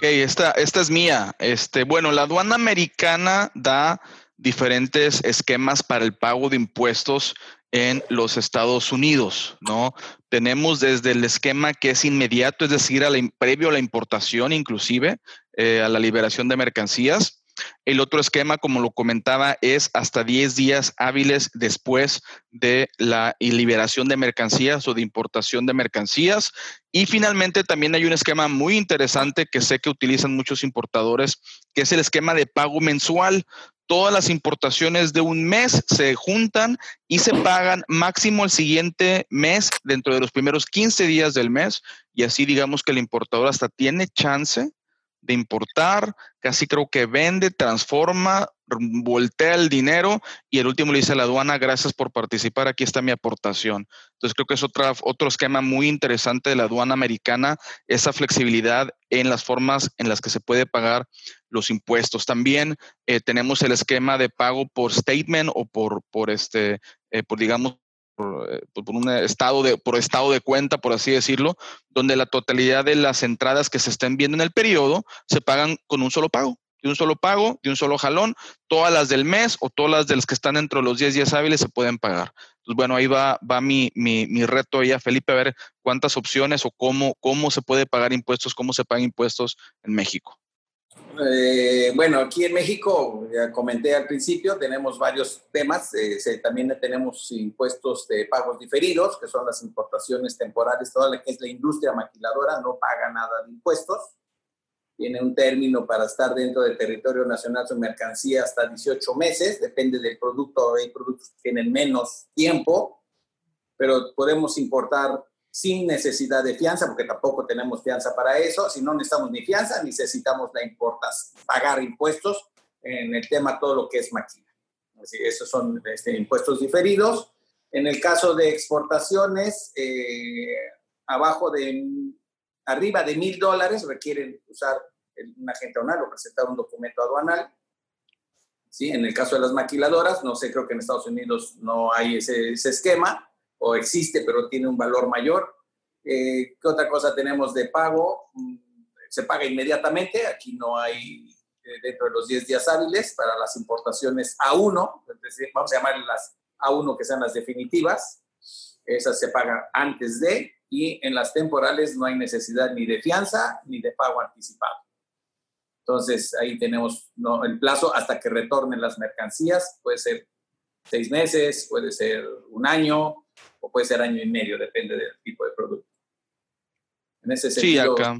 Ok, esta, esta es mía. Este, bueno, la aduana americana da diferentes esquemas para el pago de impuestos en los Estados Unidos, ¿no? Tenemos desde el esquema que es inmediato, es decir, a la, previo a la importación inclusive, eh, a la liberación de mercancías, el otro esquema, como lo comentaba, es hasta 10 días hábiles después de la liberación de mercancías o de importación de mercancías. Y finalmente también hay un esquema muy interesante que sé que utilizan muchos importadores, que es el esquema de pago mensual. Todas las importaciones de un mes se juntan y se pagan máximo el siguiente mes dentro de los primeros 15 días del mes. Y así digamos que el importador hasta tiene chance de importar, casi creo que vende, transforma, voltea el dinero y el último le dice a la aduana, gracias por participar, aquí está mi aportación. Entonces creo que es otra, otro esquema muy interesante de la aduana americana, esa flexibilidad en las formas en las que se puede pagar los impuestos. También eh, tenemos el esquema de pago por statement o por, por este, eh, por digamos, eh, por, un estado de, por estado de cuenta, por así decirlo, donde la totalidad de las entradas que se estén viendo en el periodo se pagan con un solo pago, de un solo pago, de un solo jalón, todas las del mes o todas las de las que están dentro de los 10 días hábiles se pueden pagar. Entonces, bueno, ahí va, va mi, mi, mi reto ahí a Felipe a ver cuántas opciones o cómo, cómo se puede pagar impuestos, cómo se pagan impuestos en México.
Eh, bueno, aquí en México, ya comenté al principio, tenemos varios temas. Eh, también tenemos impuestos de pagos diferidos, que son las importaciones temporales. Toda la que es la industria maquiladora no paga nada de impuestos. Tiene un término para estar dentro del territorio nacional su mercancía hasta 18 meses. Depende del producto. Hay productos que tienen menos tiempo, pero podemos importar sin necesidad de fianza, porque tampoco tenemos fianza para eso. Si no necesitamos ni fianza, necesitamos la importas, pagar impuestos en el tema todo lo que es máquina. Así, esos son este, impuestos diferidos. En el caso de exportaciones, eh, abajo de, arriba de mil dólares requieren usar un agente aduanal o presentar un documento aduanal. ¿Sí? En el caso de las maquiladoras, no sé, creo que en Estados Unidos no hay ese, ese esquema o existe, pero tiene un valor mayor. Eh, ¿Qué otra cosa tenemos de pago? Mm, se paga inmediatamente, aquí no hay eh, dentro de los 10 días hábiles para las importaciones A1, es decir, vamos a llamarlas las A1 que sean las definitivas, esas se pagan antes de, y en las temporales no hay necesidad ni de fianza ni de pago anticipado. Entonces ahí tenemos ¿no? el plazo hasta que retornen las mercancías, puede ser seis meses, puede ser un año, o puede ser año y medio, depende del tipo de producto. En ese sentido, sí, acá.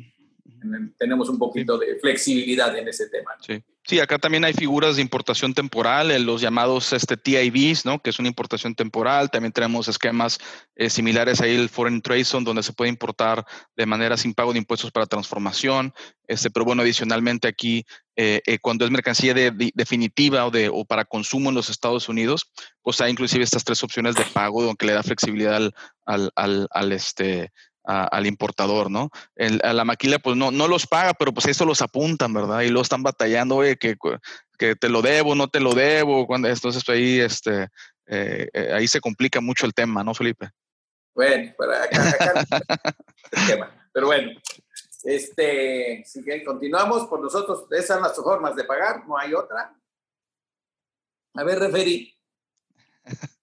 tenemos un poquito de flexibilidad en ese tema.
Sí. Sí, acá también hay figuras de importación temporal, los llamados este, TIVs, ¿no? que es una importación temporal. También tenemos esquemas eh, similares ahí, el Foreign Trade Zone, donde se puede importar de manera sin pago de impuestos para transformación. Este, pero bueno, adicionalmente aquí, eh, eh, cuando es mercancía de, definitiva o, de, para consumo en los Estados Unidos, pues hay inclusive estas tres opciones de pago, donde le da flexibilidad al, al, al, al este, al importador, ¿no? a la maquila pues no, no los paga, pero pues eso los apuntan, ¿verdad? Y luego están batallando, oye, que, que te lo debo, no te lo debo, cuando, entonces ahí, este, eh, eh, ahí se complica mucho el tema, ¿no, Felipe?
Bueno, para acá, el tema. Pero bueno, este, si continuamos, por nosotros, esas son las formas de pagar, no hay otra. A ver, referí.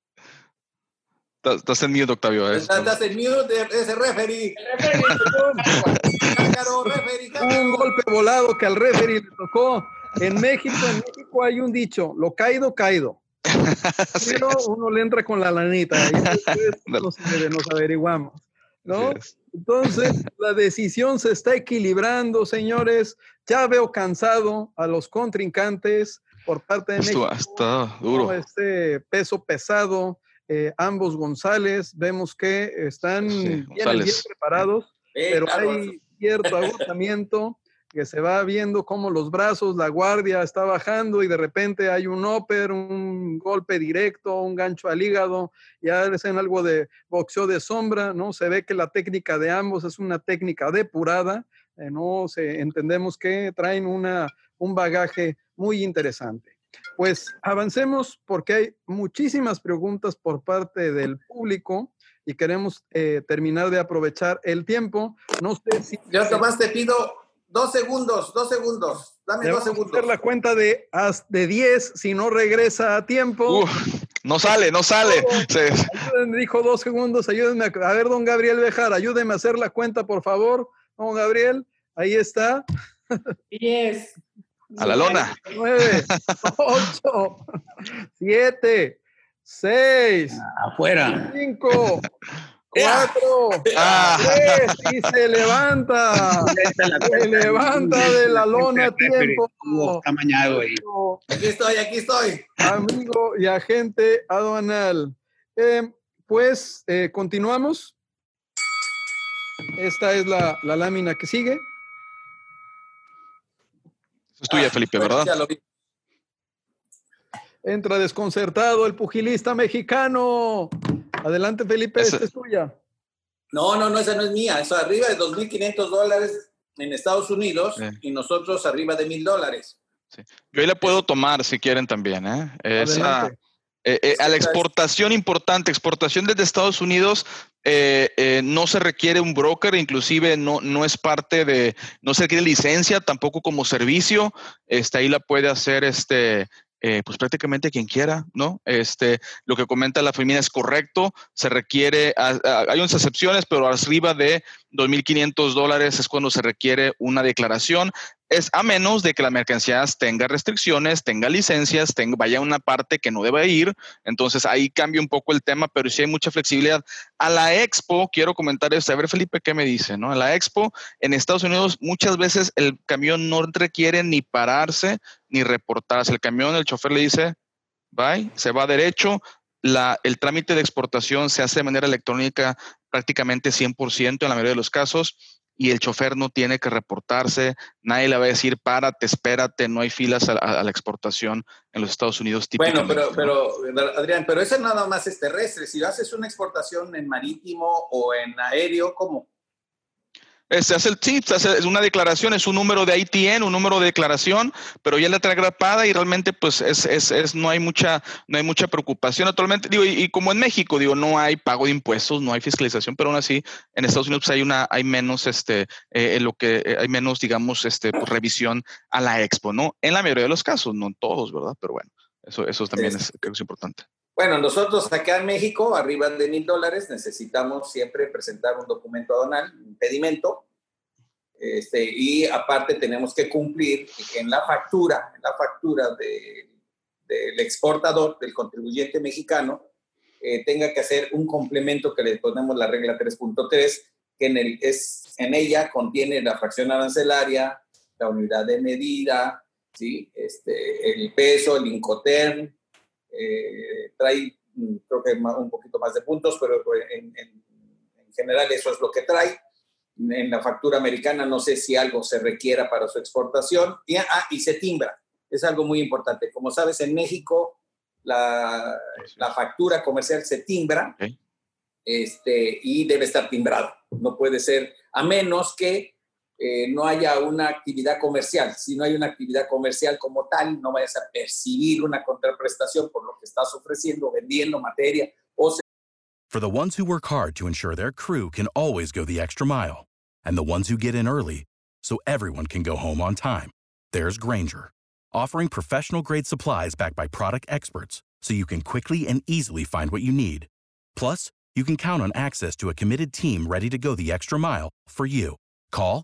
Estás en mute, Octavio.
¿eh? Estás en mute, ese referee.
un golpe volado que al referee le tocó. En México, en México hay un dicho, lo caído, caído. Pero uno le entra con la lanita y después nos, averiguamos. ¿no? Entonces, la decisión se está equilibrando, señores. Ya veo cansado a los contrincantes por parte de México.
Está duro.
Este peso pesado eh, ambos González, vemos que están bien, preparados, pero hay cierto agotamiento que se va viendo como los brazos, la guardia está bajando y de repente hay un upper, un golpe directo, un gancho al hígado, ya hacen algo de boxeo de sombra, ¿no? Se ve que la técnica de ambos es una técnica depurada, eh, ¿no? Se, entendemos que traen una, un bagaje muy interesante. Pues avancemos porque hay muchísimas preguntas por parte del público y queremos eh, terminar de aprovechar el tiempo. No sé si...
Yo Tomás te pido dos segundos, dos segundos. Dame dos segundos.
Hacer la cuenta de, de 10 si no regresa a tiempo.
No sale, no sale.
Ayúdenme, dijo dos segundos, ayúdenme. A, a ver, don Gabriel Bejar, ayúdenme a hacer la cuenta, por favor. Don Gabriel, ahí está.
Diez.
A la lona.
Nueve, ocho, siete, seis,
Afuera.
cinco, cuatro,
Ah.
tres, y se levanta. Se levanta de la lona a tiempo.
Está mañado ahí.
Amigo,
Aquí estoy, aquí estoy.
amigo y agente aduanal. Eh, pues eh, continuamos. Esta es la, la lámina que sigue.
Es tuya, Felipe, ¿verdad?
Ya lo vi.
Entra desconcertado el pugilista mexicano. Adelante, Felipe, esta es tuya.
No, no, no, esa no es mía. Eso arriba de 2.500 dólares en Estados Unidos
Sí.
y nosotros arriba de 1.000 dólares.
Yo ahí la puedo tomar si quieren también, ¿eh? Esa-. Eh, eh, a la
Sí,
exportación importante, exportación desde Estados Unidos, eh, eh, no se requiere un broker, inclusive no, no es parte de, no se requiere licencia tampoco como servicio, este, ahí la puede hacer este, eh, pues prácticamente quien quiera, ¿no? Este, lo que comenta la familia es correcto, se requiere, hay unas excepciones, pero arriba de 2.500 dólares es cuando se requiere una declaración es a menos de que la mercancía tenga restricciones, tenga licencias, tenga, vaya una parte que no debe ir. Entonces ahí cambia un poco el tema, pero sí hay mucha flexibilidad. A la expo, quiero comentar esto, a ver Felipe, ¿qué me dice? ¿no? A la expo, en Estados Unidos muchas veces el camión no requiere ni pararse ni reportarse. El camión, el chofer le dice, bye, se va derecho. La, el trámite de exportación se hace de manera electrónica prácticamente 100% en la mayoría de los casos y el chofer no tiene que reportarse, nadie le va a decir párate, espérate, no hay filas a, la exportación en los Estados Unidos.
Bueno, pero, pero, Adrián, pero eso nada más es terrestre. Si haces una exportación en marítimo o en aéreo, ¿cómo?
Eh, Se hace el sí, se hace- es una declaración, es un número de ITN, un número de declaración, pero ya la trae grapada y realmente pues es, es, es- no hay mucha, no hay mucha preocupación actualmente. Digo, y, y como en México, digo, no hay pago de impuestos, no hay fiscalización, pero aún así en Estados Unidos pues, hay una, hay menos este, eh, en lo que eh, hay menos, digamos, este, pues, revisión a la expo, ¿no? En la mayoría de los casos, no en todos, ¿verdad? Pero bueno, eso, eso también es, creo que es importante.
Bueno, nosotros acá en México, arriba de mil dólares, necesitamos siempre presentar un documento aduanal, un impedimento, este, y aparte tenemos que cumplir en la factura, en la factura de- del exportador, del contribuyente mexicano, eh, tenga que hacer un complemento que le ponemos la regla 3.3, que en, el, es, en ella contiene la fracción arancelaria, la unidad de medida, ¿sí? este, el peso, el incoterm, eh, trae mm, creo que un poquito más de puntos, pero en, en- en general eso es lo que trae. En la factura americana no sé si algo se requiera para su exportación. Y, ah, y se timbra. Es algo muy importante. Como sabes, en México la, la factura comercial se timbra este, y debe estar timbrado. No puede ser, a menos que eh, no haya una actividad comercial. Si no hay una actividad comercial como tal, no vayas a percibir una contraprestación por lo que estás ofreciendo, vendiendo materia o
For the ones who work hard to ensure their crew can always go the extra mile, and the ones who get in early so everyone can go home on time, there's Granger, offering professional grade supplies backed by product experts so you can quickly and easily find what you need. Plus, you can count on access to a committed team ready to go the extra mile for you. Call,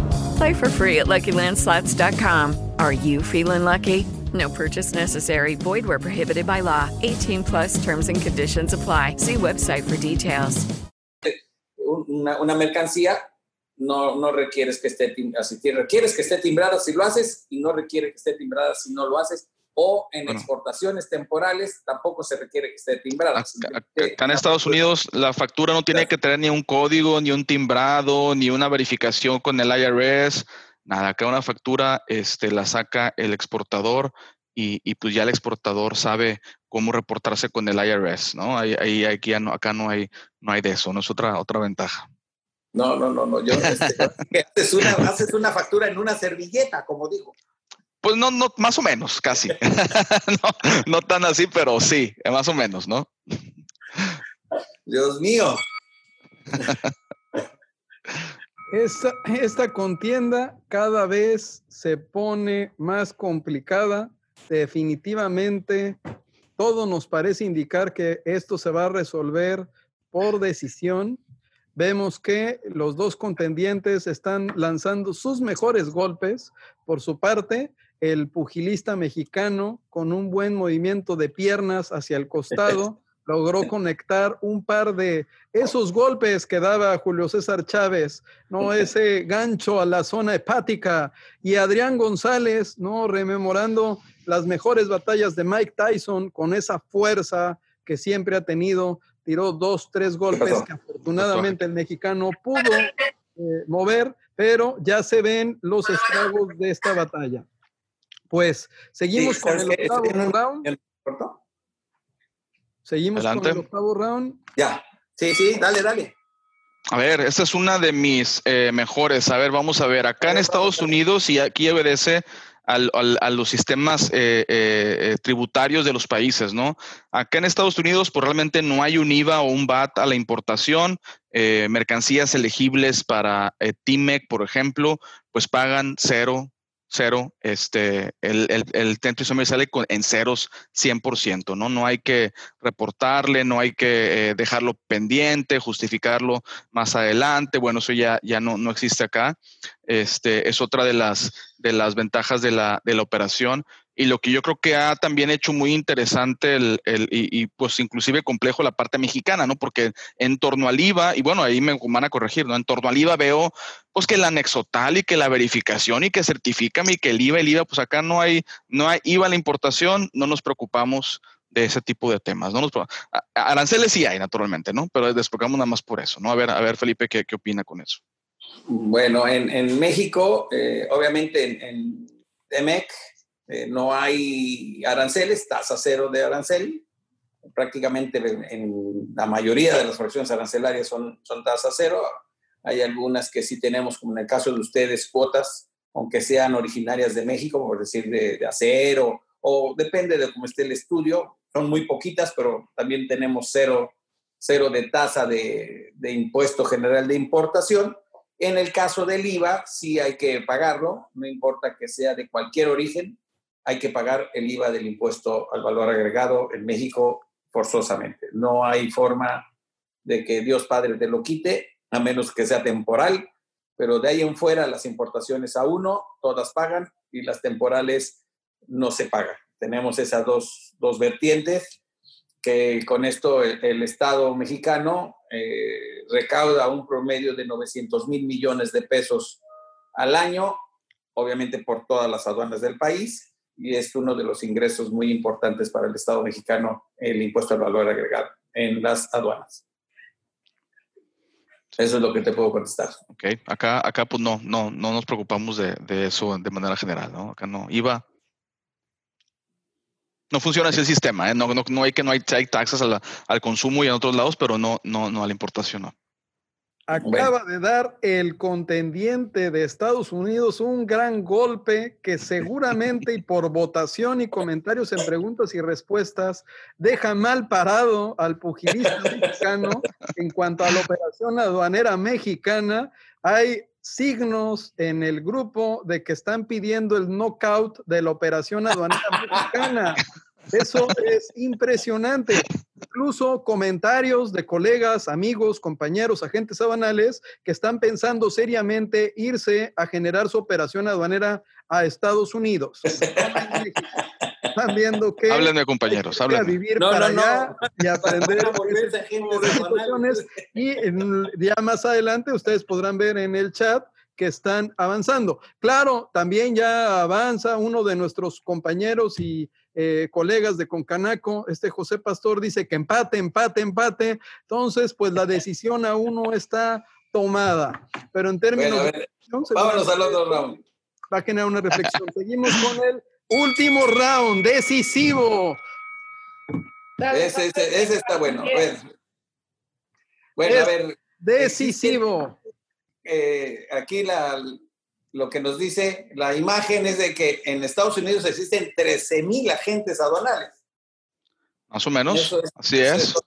Play for free at LuckyLandSlots.com. Are you feeling lucky? No purchase necessary. Void where prohibited by law. 18 plus terms and conditions apply. See website for details.
una, una mercancía, no, no requieres que esté. Si requieres que esté timbrada si lo haces y no requiere que esté timbrada si no lo haces. O en
Bueno.
exportaciones temporales tampoco se requiere que esté timbrada. Simplemente
Acá en Estados Unidos la factura no tiene que tener ni un código, ni un timbrado, ni una verificación con el IRS, nada. Acá una factura este, la saca el exportador y, y, pues ya el exportador sabe cómo reportarse con el IRS, ¿no? Ahí, ahí aquí acá no hay, no hay de eso, no es otra, otra ventaja.
No, no, no, no. Yo, este, haces, una, haces una factura en una servilleta, como digo.
Pues no, no, más o menos, casi. no, no tan así, pero sí, más o menos, ¿no?
Dios mío.
Esta, esta, contienda cada vez se pone más complicada. Definitivamente, todo nos parece indicar que esto se va a resolver por decisión. Vemos que los dos contendientes están lanzando sus mejores golpes. Por su parte, el pugilista mexicano, con un buen movimiento de piernas hacia el costado, logró conectar un par de esos golpes que daba Julio César Chávez, ¿no? Ese gancho a la zona hepática. Y Adrián González, ¿no? Rememorando las mejores batallas de Mike Tyson con esa fuerza que siempre ha tenido, tiró dos, tres golpes que afortunadamente el mexicano pudo eh, mover, pero ya se ven los estragos de esta batalla. Pues seguimos con el octavo round. Seguimos con el octavo round.
Ya, sí, sí, dale, dale.
A ver, esta es una de mis eh, mejores. A ver, vamos a ver. Acá en Estados Unidos, y aquí obedece al, a los sistemas eh, eh, tributarios de los países, ¿no? Acá en Estados Unidos, pues realmente no hay un IVA o un VAT a la importación. mercancías elegibles para TIMEC, por ejemplo, pues pagan cero cero, este, el, el, el sale con, en ceros 100%, ¿no? No hay que reportarle, no hay que eh, dejarlo pendiente, justificarlo más adelante, bueno, eso ya, ya no, no existe acá. Este, es otra de las, de las ventajas de la, de la operación y lo que yo creo que ha también hecho muy interesante el, el y, pues inclusive complejo la parte mexicana, ¿no? Porque en torno al IVA, y bueno, ahí me van a corregir, ¿no? En torno al IVA veo pues que el anexo tal y que la verificación y que certifican y que el IVA, el IVA, pues acá no hay, no hay IVA a la importación, no nos preocupamos de ese tipo de temas. ¿no? Nos, aranceles sí hay, naturalmente, ¿no? Pero despegamos nada más por eso, ¿no? A ver, a ver, Felipe, ¿qué, qué opina con eso?
Bueno, en, en México, eh, obviamente en, en TEMEC, eh, no hay aranceles, tasa cero de arancel. Prácticamente en la mayoría de las fracciones arancelarias son, son tasa cero. Hay algunas que sí tenemos, como en el caso de ustedes, cuotas, aunque sean originarias de México, por decir de, acero, o depende de cómo esté el estudio. Son muy poquitas, pero también tenemos cero, cero de tasa de, de impuesto general de importación. En el caso del IVA, sí hay que pagarlo, no importa que sea de cualquier origen, hay que pagar el IVA del impuesto al valor agregado en México forzosamente. No hay forma de que Dios Padre te lo quite, a menos que sea temporal, pero de ahí en fuera las importaciones a uno, todas pagan y las temporales no se pagan. Tenemos esas dos, dos vertientes que con esto el, Estado mexicano eh, recauda un promedio de 900 mil millones de pesos al año, obviamente por todas las aduanas del país, y es uno de los ingresos muy importantes para el Estado mexicano, el impuesto al valor agregado en las aduanas. Eso es lo que te puedo contestar.
Ok, acá, acá pues no, no, no nos preocupamos de, de eso de manera general, ¿no? Acá no, IVA. No funciona así el sistema, ¿eh? no, no, no, hay que no hay, hay taxas al, al, consumo y en otros lados, pero no, no, no a la importación, no.
Acaba de dar el contendiente de Estados Unidos un gran golpe que seguramente y por votación y comentarios en preguntas y respuestas deja mal parado al pugilista mexicano en cuanto a la operación aduanera mexicana. Hay signos en el grupo de que están pidiendo el knockout de la operación aduanera mexicana. Eso es impresionante. Incluso comentarios de colegas, amigos, compañeros, agentes aduanales que están pensando seriamente irse a generar su operación aduanera a Estados Unidos. Están viendo que
háblenme compañeros,
háblenme. A vivir para allá y aprender situaciones y ya más adelante ustedes podrán ver en el chat que están avanzando. Claro, también ya avanza uno de nuestros compañeros y eh, colegas de Concanaco, este José Pastor dice que empate, empate, empate. Entonces, pues la decisión aún no está tomada. Pero en términos
de... vámonos al otro round.
Va a generar una reflexión. Seguimos con el Último round, decisivo.
Ese, ese, ese está bueno. Bueno, bueno a ver.
Decisivo.
Eh, aquí la, lo que nos dice la imagen es de que en Estados Unidos existen 13 mil agentes aduanales.
Más o menos. Así es.
Eso,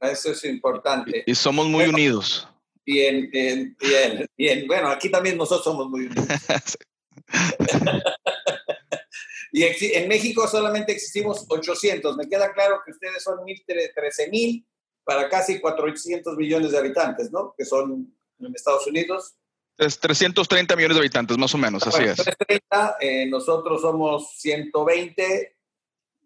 eso es importante.
Y, somos muy
Bueno,
unidos.
Bien, bien, bien, bien. Bueno, aquí también nosotros somos muy unidos. y en México solamente existimos 800. Me queda claro que ustedes son 13 mil para casi 400 millones de habitantes, ¿no? Que son en Estados Unidos.
Es 330 millones de habitantes, más o menos, así es.
330, eh, nosotros somos 120,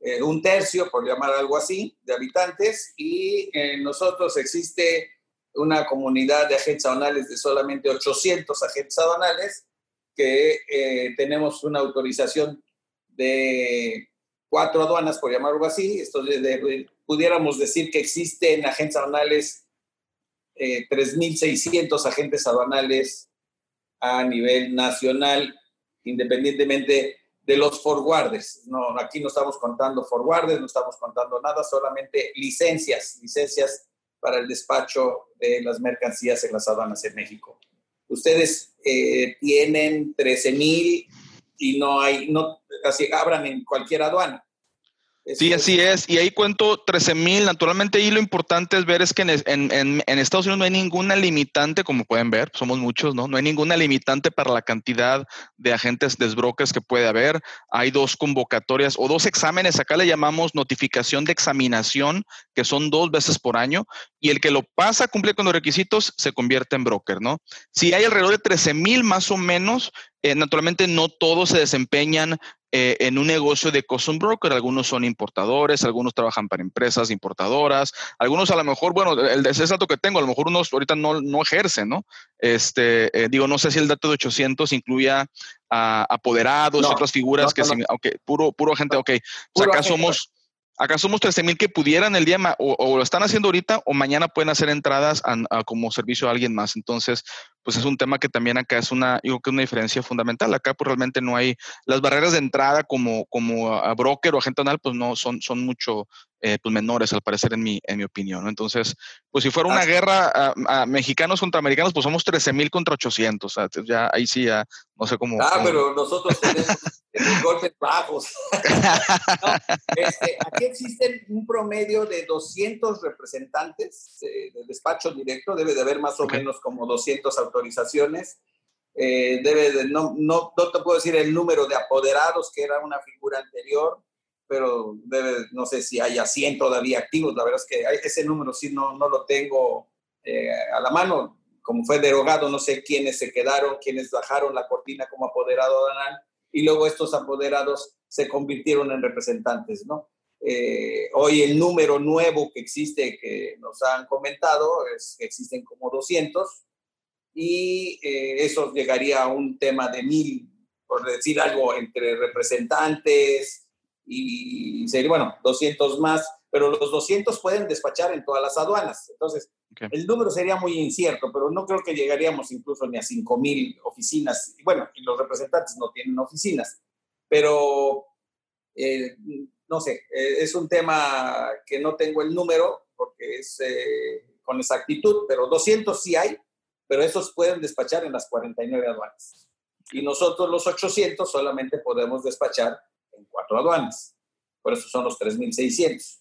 eh, un tercio, por llamar algo así, de habitantes, y en nosotros existe una comunidad de agentes aduanales de solamente 800 agentes aduanales, que eh, tenemos una autorización de cuatro aduanas, por llamarlo así. Esto de- de- pudiéramos decir que existen agentes aduanales, eh, 3.600 agentes aduanales a nivel nacional, independientemente de los forwarders. No, aquí no estamos contando forwarders, no estamos contando nada, solamente licencias, licencias para el despacho de las mercancías en las aduanas en México. Ustedes eh, tienen 13 mil y no hay, no, así abran en cualquier aduana.
Sí, así es. Y ahí cuento 13 mil. Naturalmente, ahí lo importante es ver es que en, en- en- en Estados Unidos no hay ninguna limitante, como pueden ver, somos muchos, ¿no? No hay ninguna limitante para la cantidad de agentes desbrokers que puede haber. Hay dos convocatorias o dos exámenes, acá le llamamos notificación de examinación, que son dos veces por año, y el que lo pasa, cumple con los requisitos, se convierte en broker, ¿no? Si hay alrededor de 13 mil más o menos, eh, naturalmente no todos se desempeñan eh, en un negocio de custom broker. Algunos son importadores, algunos trabajan para empresas importadoras, algunos a lo mejor, bueno, el ese dato que tengo, a lo mejor unos ahorita no, no ejercen, ¿no? Este, eh, digo, no sé si el dato de 800 incluía a apoderados,
No,
otras figuras
no,
que,
no,
sí, ok, puro, puro gente, ok. O sea, acá
agente.
somos, acá somos 13 mil que pudieran el día o, o lo están haciendo ahorita o mañana pueden hacer entradas como servicio a alguien más. Entonces, pues es un tema que también acá es una, yo creo que una diferencia fundamental. Acá pues realmente no hay, las barreras de entrada como, como a broker o agente anual, pues no, son, son mucho eh, pues menores al parecer en mi, en mi opinión. ¿no? Entonces, pues si fuera una guerra ah, ah, mexicanos contra americanos, pues somos 13 mil contra 800. O sea, ya ahí sí, ya no sé cómo.
Ah,
cómo-
pero nosotros tenemos golpes bajos. No, este, aquí existen un promedio de 200 representantes eh, de despacho directo, debe de haber más o
Ok.
menos como 200 autorizaciones. Eh, debe de, no, no, no te puedo decir el número de apoderados, que era una figura anterior, pero debe, no sé si haya 100 todavía activos. La verdad es que ese número sí no, no lo tengo eh, a la mano. Como fue derogado, no sé quiénes se quedaron, quiénes bajaron la cortina como apoderado aduanal y luego estos apoderados se convirtieron en representantes, ¿no? Eh, hoy el número nuevo que existe, que nos han comentado, es que existen como 200 y eh, eso llegaría a un tema de mil, por decir algo, entre representantes y, sería, bueno, 200 más, pero los 200 pueden despachar en todas las aduanas. Entonces,
Ok.
el número sería muy incierto, pero no creo que llegaríamos incluso ni a 5 mil oficinas. Y bueno, y los representantes no tienen oficinas, pero eh, no sé, eh, es un tema que no tengo el número porque es eh, con exactitud, pero 200 sí hay, pero esos pueden despachar en las 49 aduanas. Y nosotros los 800 solamente podemos despachar en cuatro aduanas. Por eso son los 3.600.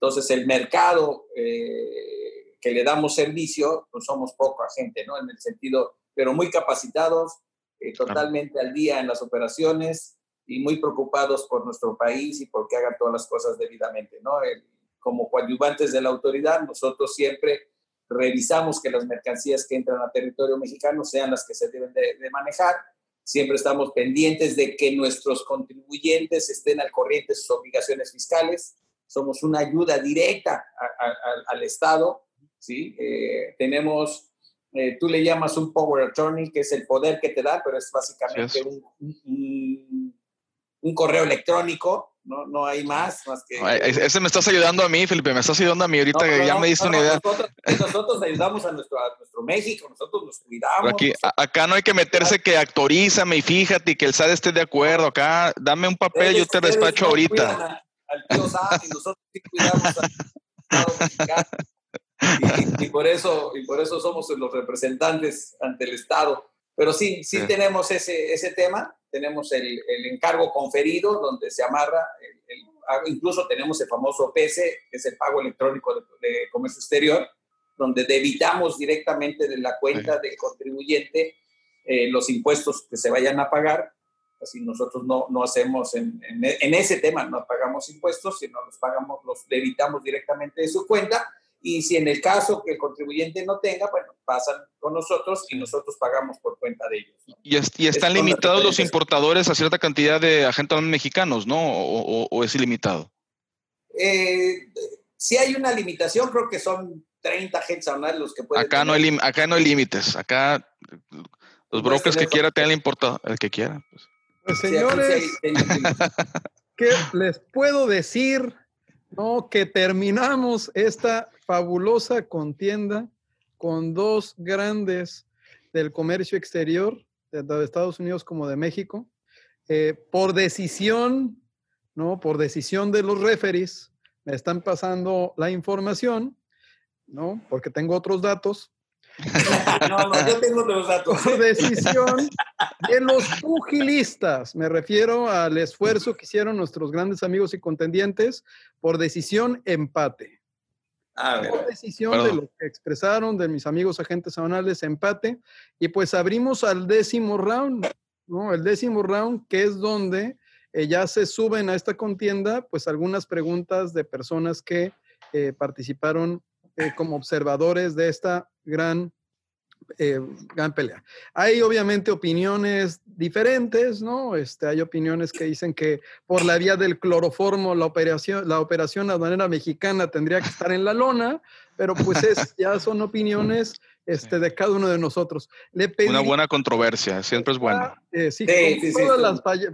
Entonces, el mercado eh, que le damos servicio, pues somos poca gente, ¿no? En el sentido, pero muy capacitados, eh, totalmente al día en las operaciones y muy preocupados por nuestro país y por que hagan todas las cosas debidamente, ¿no? El- como coadyuvantes de la autoridad, nosotros siempre revisamos que las mercancías que entran a territorio mexicano sean las que se deben de, de manejar. Siempre estamos pendientes de que nuestros contribuyentes estén al corriente de sus obligaciones fiscales. Somos una ayuda directa a- a- a- al Estado. ¿sí? Eh, tenemos, eh, tú le llamas un power attorney, que es el poder que te da, pero es básicamente un correo electrónico no, no hay más, más que...
ese me estás ayudando a mí, Felipe, me estás ayudando a mí ahorita que ya me diste una idea.
Nosotros, ayudamos a nuestro, a nuestro México, nosotros nos cuidamos.
Aquí, acá no hay que meterse que actualízame y fíjate que el SAD esté de acuerdo. Acá dame un papel, yo te despacho ahorita.
al tío SAD y nosotros sí cuidamos al y, y, por eso, y por eso somos los representantes ante el Estado. Pero sí, sí, tenemos ese, ese tema, tenemos el, el, encargo conferido donde se amarra, incluso tenemos el famoso PC, que es el pago electrónico de, comercio exterior, donde debitamos directamente de la cuenta del contribuyente eh, los impuestos que se vayan a pagar. Así nosotros no, no hacemos en, en, en, ese tema, no pagamos impuestos, sino los pagamos, los debitamos directamente de su cuenta y si en el caso que el contribuyente no tenga, bueno, pasan con nosotros y nosotros pagamos por cuenta de ellos.
¿Y, están limitados los importadores a cierta cantidad de agentes mexicanos, no? ¿O, es ilimitado?
Eh, si hay una limitación, creo que son 30 agentes anuales los que pueden.
Acá, no hay, acá no hay límites. Acá los brokers que quiera tengan el importador, el que quiera.
Pues. pues señores, ¿qué les puedo decir? No, que terminamos esta fabulosa contienda con dos grandes del comercio exterior, tanto de Estados Unidos como de México, eh, por decisión, ¿no? Por decisión de los referees, me están pasando la información, ¿no? Porque tengo otros datos.
no, no, yo tengo otros datos.
Por decisión de los pugilistas, me refiero al esfuerzo que hicieron nuestros grandes amigos y contendientes por decisión empate. Por decisión de lo que expresaron de mis amigos agentes sabanales, empate. Y pues abrimos al décimo round, ¿no? El décimo round, que es donde eh, ya se suben a esta contienda, pues algunas preguntas de personas que eh, participaron eh, como observadores de esta gran eh, gran pelea. Hay obviamente opiniones diferentes, ¿no? Este, hay opiniones que dicen que por la vía del cloroformo la operación, la operación aduanera mexicana tendría que estar en la lona, pero pues es, ya son opiniones este, de cada uno de nosotros.
Le Una buena controversia, siempre es bueno.
Eh, sí,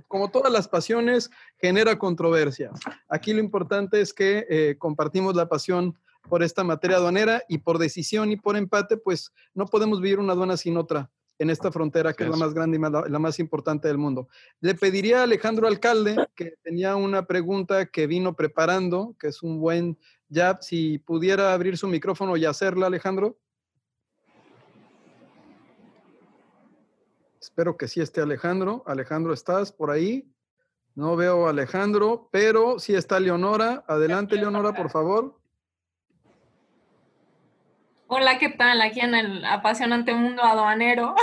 como, todas las, pasiones, genera controversia. Aquí lo importante es que eh, compartimos la pasión por esta materia aduanera y por decisión y por empate, pues no podemos vivir una aduana sin otra en esta frontera que es la más grande y la, más importante del mundo. Le pediría a Alejandro Alcalde, que tenía una pregunta que vino preparando, que es un buen jab, si pudiera abrir su micrófono y hacerla, Alejandro. Espero que sí esté Alejandro. Alejandro, ¿estás por ahí? No veo a Alejandro, pero sí está Leonora. Adelante, Leonora, por favor.
Hola, ¿qué tal? Aquí en el apasionante mundo aduanero.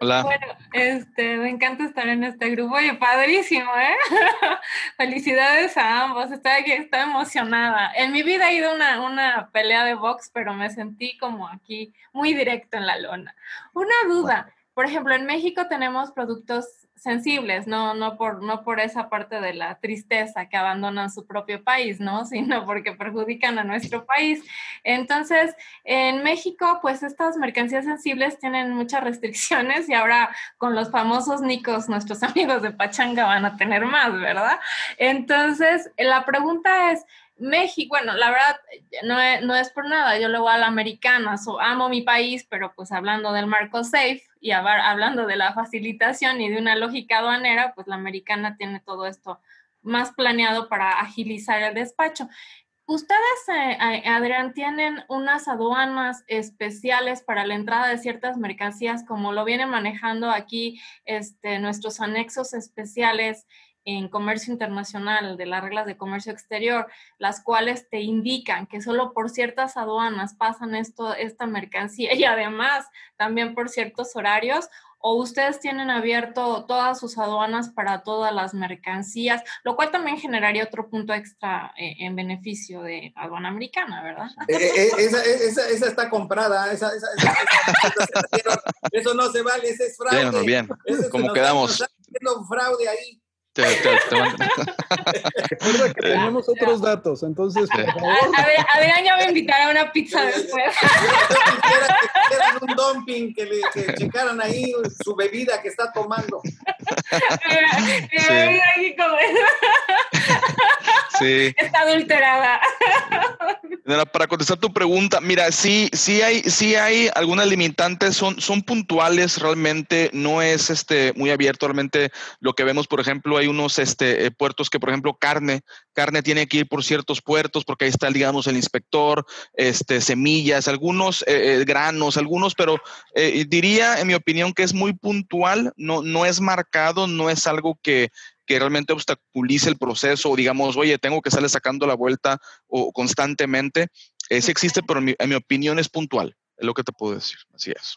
Hola.
Bueno, este, me encanta estar en este grupo. Oye, padrísimo, ¿eh? Felicidades a ambos. Estoy aquí, estoy emocionada. En mi vida he ido a una, una pelea de box, pero me sentí como aquí muy directo en la lona. Una duda. Por ejemplo, en México tenemos productos sensibles, no, no, por, no por esa parte de la tristeza que abandonan su propio país, ¿no? Sino porque perjudican a nuestro país. Entonces, en México, pues estas mercancías sensibles tienen muchas restricciones y ahora con los famosos nicos, nuestros amigos de Pachanga van a tener más, ¿verdad? Entonces, la pregunta es, México, bueno, la verdad, no es, no es por nada, yo lo voy a la americana, amo mi país, pero pues hablando del marco safe y hablando de la facilitación y de una lógica aduanera, pues la americana tiene todo esto más planeado para agilizar el despacho. Ustedes, eh, eh, Adrián, tienen unas aduanas especiales para la entrada de ciertas mercancías, como lo vienen manejando aquí este, nuestros anexos especiales en comercio internacional, de las reglas de comercio exterior, las cuales te indican que solo por ciertas aduanas pasan esto, esta mercancía y además también por ciertos horarios, o ustedes tienen abierto todas sus aduanas para todas las mercancías, lo cual también generaría otro punto extra eh, en beneficio de aduana americana, ¿verdad?
Eh, eh, esa, esa, está comprada, esa, eso no se vale, ese es fraude.
Bien, bien. ¿Cómo quedamos?
fraude ahí.
Te, te, te
Recuerda que tenemos otros datos, entonces, por favor.
Adrián ya va a invitar a una pizza después.
Hicieran un dumping, que, le, que checaran ahí su bebida que está tomando.
Sí. Aquí como-
Sí.
Está adulterada.
Para contestar tu pregunta, mira, sí, sí hay, sí hay algunas limitantes, son, son puntuales realmente, no es este muy abierto realmente lo que vemos, por ejemplo, hay unos este, eh, puertos que, por ejemplo, carne, carne tiene que ir por ciertos puertos porque ahí está, digamos, el inspector, este, semillas, algunos eh, eh, granos, algunos, pero diría, en mi opinión, que es muy puntual, no, no es marcado, no es algo que, que realmente obstaculice el proceso o digamos, oye, tengo que estarle sacando la vuelta o constantemente. Ese existe, pero en mi, en mi opinión es puntual, es lo que te puedo decir. Así es.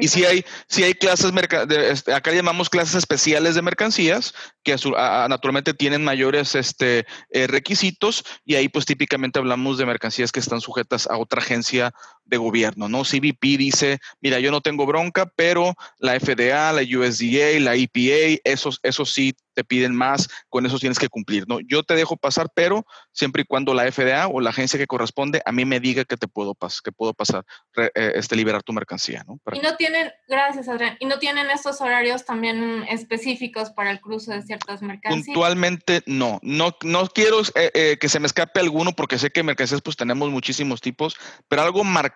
Y si hay, si hay clases, de- este, acá llamamos clases especiales de mercancías, que a- a- naturalmente tienen mayores este, eh, requisitos, y ahí pues típicamente hablamos de mercancías que están sujetas a otra agencia de gobierno, ¿no? CBP dice, mira, yo no tengo bronca, pero la FDA, la USDA, la EPA, esos, esos sí te piden más, con eso tienes que cumplir, ¿no? Yo te dejo pasar, pero siempre y cuando la FDA o la agencia que corresponde a mí me diga que te puedo, pas que puedo pasar, eh, este, liberar tu mercancía, ¿no? Para
Y no tienen, gracias Adrián, y no tienen estos horarios también específicos para el cruce de ciertas mercancías.
Puntualmente no, no, no quiero eh, eh, que se me escape alguno porque sé que mercancías pues tenemos muchísimos tipos, pero algo marcado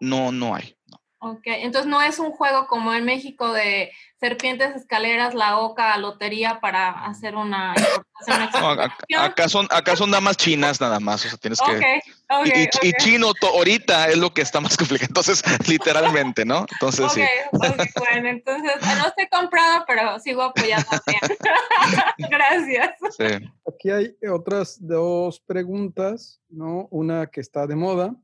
no, no hay.
Ok, entonces no es un juego como en México de serpientes, escaleras, la oca, lotería para hacer una importación.
No, acá, acá son, acá son damas chinas nada más, o sea, tienes que...
Ok, ok,
y, y- y chino to- ahorita es lo que está más complicado, entonces literalmente, ¿no? Entonces
Ok,
sí.
ok, bueno, entonces no estoy comprada, pero sigo apoyando bien. Gracias.
sí.
Aquí hay otras dos preguntas, ¿no? Una que está de moda.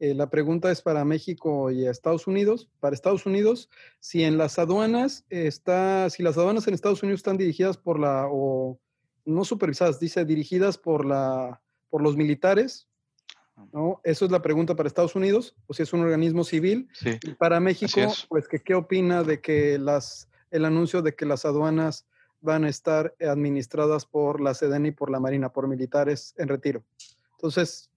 Eh, la pregunta es para México y Estados Unidos. Para Estados Unidos, si en las aduanas está, si las aduanas en Estados Unidos están dirigidas por la, o no supervisadas, dice dirigidas por la, por los militares, ¿no? Eso es la pregunta para Estados Unidos, o si es un organismo civil.
Sí.
Y para México,
es.
pues, que, ¿qué opina de que las, el anuncio de que las aduanas van a estar administradas por la Sedena y por la Marina, por militares en retiro? Entonces,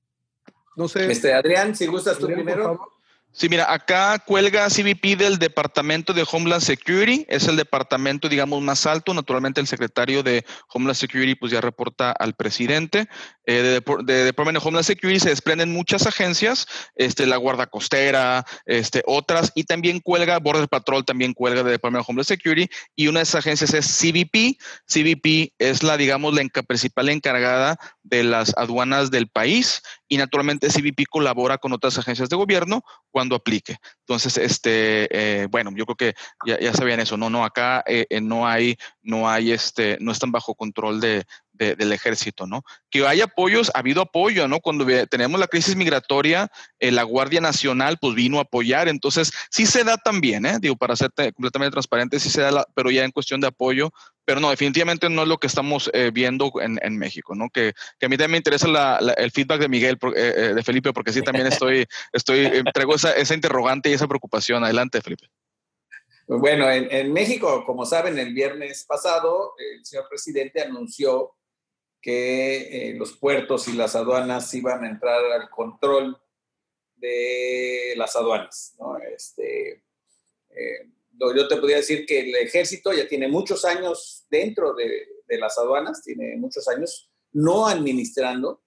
no sé.
Este, Adrián, si gustas tú primero.
Sí, mira, acá cuelga CBP del Departamento de Homeland Security, es el departamento, digamos, más alto. Naturalmente, el secretario de Homeland Security, pues ya reporta al presidente. Eh, de, Depor- de Homeland Security se desprenden muchas agencias, este, la Guardia Costera, este, otras, y también cuelga, Border Patrol también cuelga de Department of Homeland Security, y una de esas agencias es CBP. CBP es la, digamos, la enca- principal encargada de las aduanas del país, y naturalmente CBP colabora con otras agencias de gobierno cuando aplique. Entonces, este, eh, bueno, yo creo que ya, ya sabían eso, no, no, acá eh, eh, no hay, no hay, este, no están bajo control de, de- del ejército, ¿no? Que hay apoyos, ha habido apoyo, ¿no? Cuando tenemos la crisis migratoria, eh, la Guardia Nacional, pues vino a apoyar, entonces sí se da también, ¿eh? Digo, para ser completamente transparente, sí se da, la- pero ya en cuestión de apoyo, pero no, definitivamente no es lo que estamos eh, viendo en, en México, ¿no? Que, que a mí también me interesa la- la- el feedback de Miguel, eh, eh, de Felipe, porque sí también estoy, estoy, traigo esa, esa interrogante y esa preocupación. Adelante, Felipe.
Bueno, en, en México, como saben, el viernes pasado el señor presidente anunció que eh, los puertos y las aduanas iban a entrar al control de las aduanas. ¿no? Este, eh, yo te podría decir que el ejército ya tiene muchos años dentro de, de las aduanas, tiene muchos años no administrando,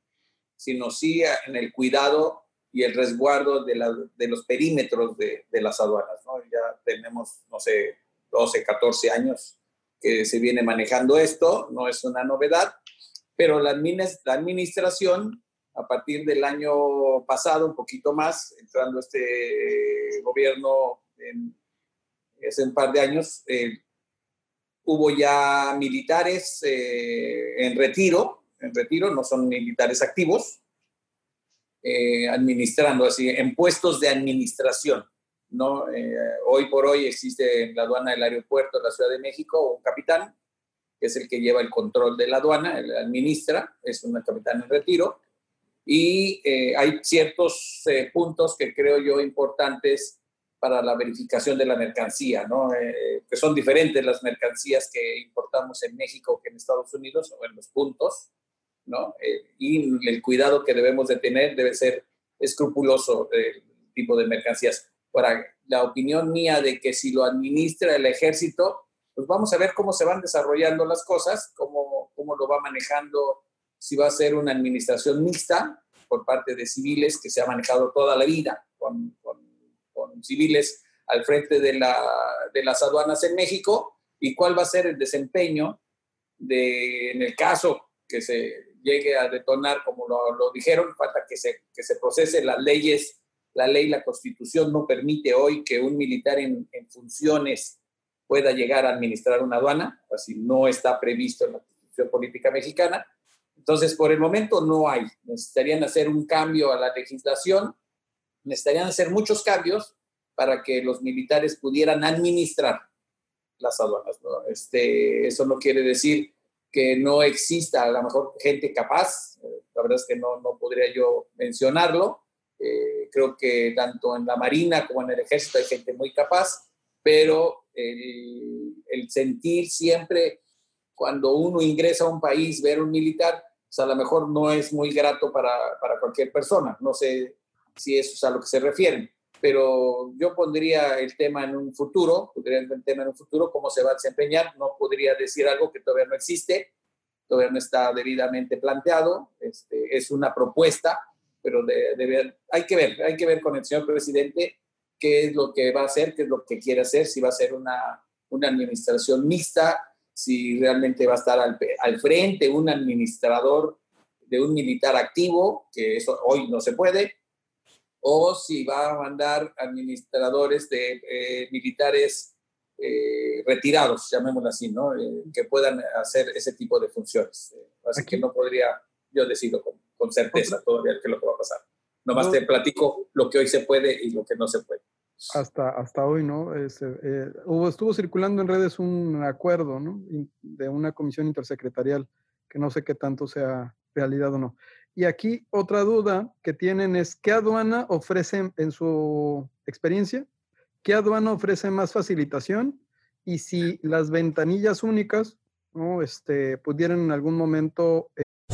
sino sí en el cuidado y el resguardo de, la- de los perímetros de, de las aduanas. ¿no? Ya tenemos, no sé, 12, 14 años que se viene manejando esto, no es una novedad, pero la, la administración, a partir del año pasado, un poquito más, entrando este gobierno en, hace un par de años, eh, hubo ya militares eh, en retiro, en retiro, no son militares activos, eh, administrando así, en puestos de administración. ¿no? Eh, hoy por hoy existe en la aduana del aeropuerto de la Ciudad de México un capitán, que es el que lleva el control de la aduana, el administra, es un capitán en retiro, y eh, hay ciertos eh, puntos que creo yo importantes para la verificación de la mercancía, ¿no? Eh, que son diferentes las mercancías que importamos en México que en Estados Unidos o en los puntos, ¿no? Y el cuidado que debemos de tener debe ser escrupuloso el tipo de mercancías. Para la opinión mía de que si lo administra el ejército, pues vamos a ver cómo se van desarrollando las cosas, cómo, cómo lo va manejando, si va a ser una administración mixta por parte de civiles que se ha manejado toda la vida con, con civiles al frente de, la, de las aduanas en México y cuál va a ser el desempeño de, en el caso que se llegue a detonar, como lo, lo dijeron, falta que se, que se procese las leyes, la ley, la constitución no permite hoy que un militar en, en funciones pueda llegar a administrar una aduana, así no está previsto en la constitución política mexicana. Entonces, por el momento no hay. Necesitarían hacer un cambio a la legislación, necesitarían hacer muchos cambios para que los militares pudieran administrar las aduanas. Este, eso no quiere decir que no exista a lo mejor gente capaz, la verdad es que no, no podría yo mencionarlo, eh, creo que tanto en la Marina como en el Ejército hay gente muy capaz, pero el, sentir siempre cuando uno ingresa a un país, ver un militar, pues a lo mejor no es muy grato para, para cualquier persona. No sé si eso es a lo que se refieren pero yo pondría el tema en un futuro, pondría el tema en un futuro, cómo se va a desempeñar, no podría decir algo que todavía no existe, todavía no está debidamente planteado, este, es una propuesta, pero de, hay que ver, hay que ver con el señor presidente qué es lo que va a hacer, qué es lo que quiere hacer, si va a ser una, una administración mixta, si realmente va a estar al, al frente un administrador de un militar activo, que eso hoy no se puede, o si va a mandar administradores de eh, militares eh, retirados, llamémoslo así, ¿no? Eh, que puedan hacer ese tipo de funciones. así que no podría yo decirlo con, certeza todavía qué es lo que va a pasar. Nomás te platico lo que hoy se puede y lo que no se puede.
Hasta, hasta hoy, ¿no? Este, hubo, estuvo circulando en redes un acuerdo, ¿no? De una comisión intersecretarial, que no sé qué tanto sea realidad o no. Y aquí otra duda que tienen es, ¿qué aduana ofrece en su experiencia? ¿Qué aduana ofrece más facilitación? Y si las ventanillas únicas ¿no? este, pudieran en algún momento...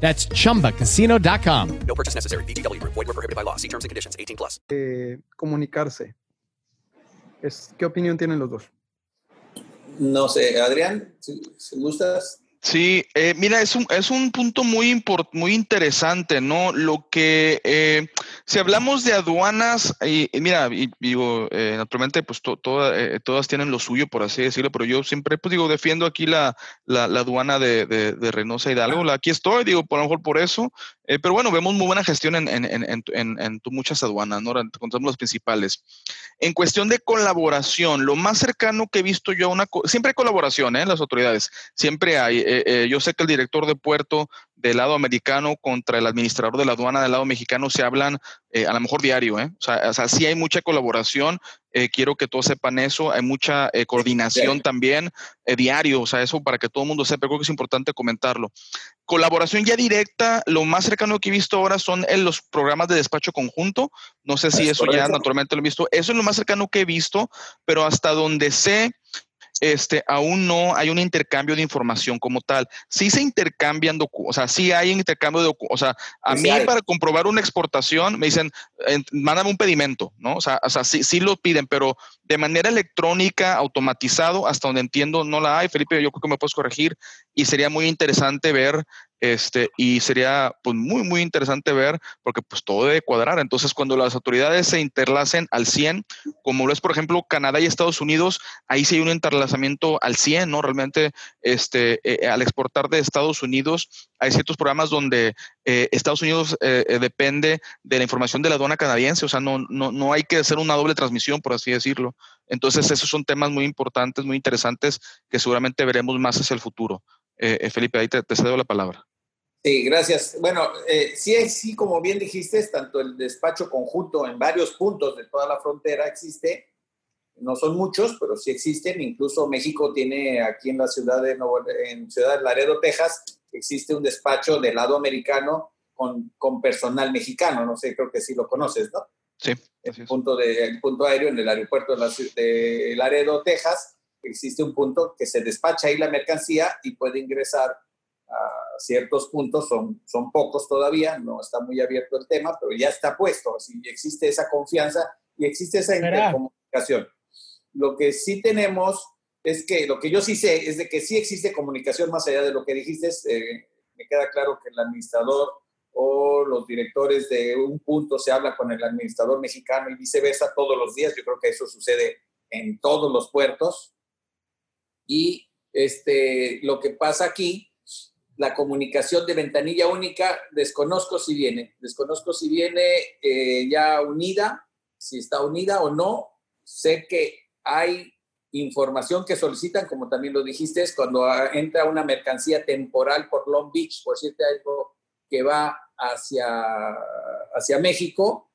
That's chumbacasino.com.
No purchase necessary. BGW. Void were prohibited by law. See terms and conditions 18 plus.
Eh, comunicarse. Es, ¿Qué opinión tienen los dos?
No sé, Adrián, si, si gustas.
Sí, eh, mira, es un, es un punto muy, import, muy interesante, ¿no? Lo que, eh, si hablamos de aduanas, y, mira, y, digo, eh, naturalmente, pues to, toda, eh, todas tienen lo suyo, por así decirlo, pero yo siempre, pues digo, defiendo aquí la, la, la aduana de, de, de, Reynosa Hidalgo, aquí estoy, digo, por lo mejor por eso, eh, pero bueno, vemos muy buena gestión en, en, en, en, en muchas aduanas, ¿no? Contamos los principales. En cuestión de colaboración, lo más cercano que he visto yo a una, siempre hay colaboración, ¿eh? Las autoridades, siempre hay eh, eh, yo sé que el director de puerto del lado americano contra el administrador de la aduana del lado mexicano se hablan eh, a lo mejor diario, ¿eh? O sea, o sea, sí hay mucha colaboración, eh, quiero que todos sepan eso, hay mucha eh, coordinación sí. también diario, o sea, eso para que todo el mundo sepa, creo que es importante comentarlo. Colaboración ya directa, lo más cercano que he visto ahora son en los programas de despacho conjunto, no sé si es eso correcto. ya naturalmente lo he visto, eso es lo más cercano que he visto, pero hasta donde sé, este, aún no hay un intercambio de información como tal. Sí se intercambian, o sea, sí hay intercambio de, o sea, a mí para comprobar una exportación me dicen, mándame un pedimento, ¿no? O sea, o sea sí, sí lo piden, pero de manera electrónica, automatizado, hasta donde entiendo, no la hay. Felipe, yo creo que me puedes corregir y sería muy interesante ver este, y sería pues, muy, muy interesante ver, porque pues todo debe cuadrar. Entonces, cuando las autoridades se interlacen al 100, como lo es, por ejemplo, Canadá y Estados Unidos, ahí sí hay un interlazamiento al 100, ¿no? Realmente, este, eh, al exportar de Estados Unidos, hay ciertos programas donde eh, Estados Unidos eh, depende de la información de la aduana canadiense, o sea, no, no, no hay que hacer una doble transmisión, por así decirlo. Entonces, esos son temas muy importantes, muy interesantes, que seguramente veremos más hacia el futuro. Felipe, ahí te cedo la palabra.
Sí, gracias. Bueno, eh, sí, sí, como bien dijiste, tanto el despacho conjunto en varios puntos de toda la frontera existe. No son muchos, pero sí existen. Incluso México tiene aquí en la ciudad de Nuevo, en Ciudad de Laredo, Texas, existe un despacho del lado americano con, con personal mexicano. No sé, creo que sí lo conoces, ¿no?
Sí.
El punto, de, el punto aéreo en el aeropuerto de, la, de Laredo, Texas, existe un punto que se despacha ahí la mercancía y puede ingresar a ciertos puntos, son, son pocos todavía, no está muy abierto el tema, pero ya está puesto, así existe esa confianza y existe esa intercomunicación. Lo que sí tenemos es que, lo que yo sí sé es de que sí existe comunicación más allá de lo que dijiste, eh, me queda claro que el administrador o los directores de un punto se habla con el administrador mexicano y viceversa todos los días, yo creo que eso sucede en todos los puertos. Y este, lo que pasa aquí la comunicación de ventanilla única, desconozco si viene, desconozco si viene eh, ya unida, si está unida o no. Sé que hay información que solicitan, como también lo dijiste, es cuando entra una mercancía temporal por Long Beach, por decirte algo que va hacia, hacia México,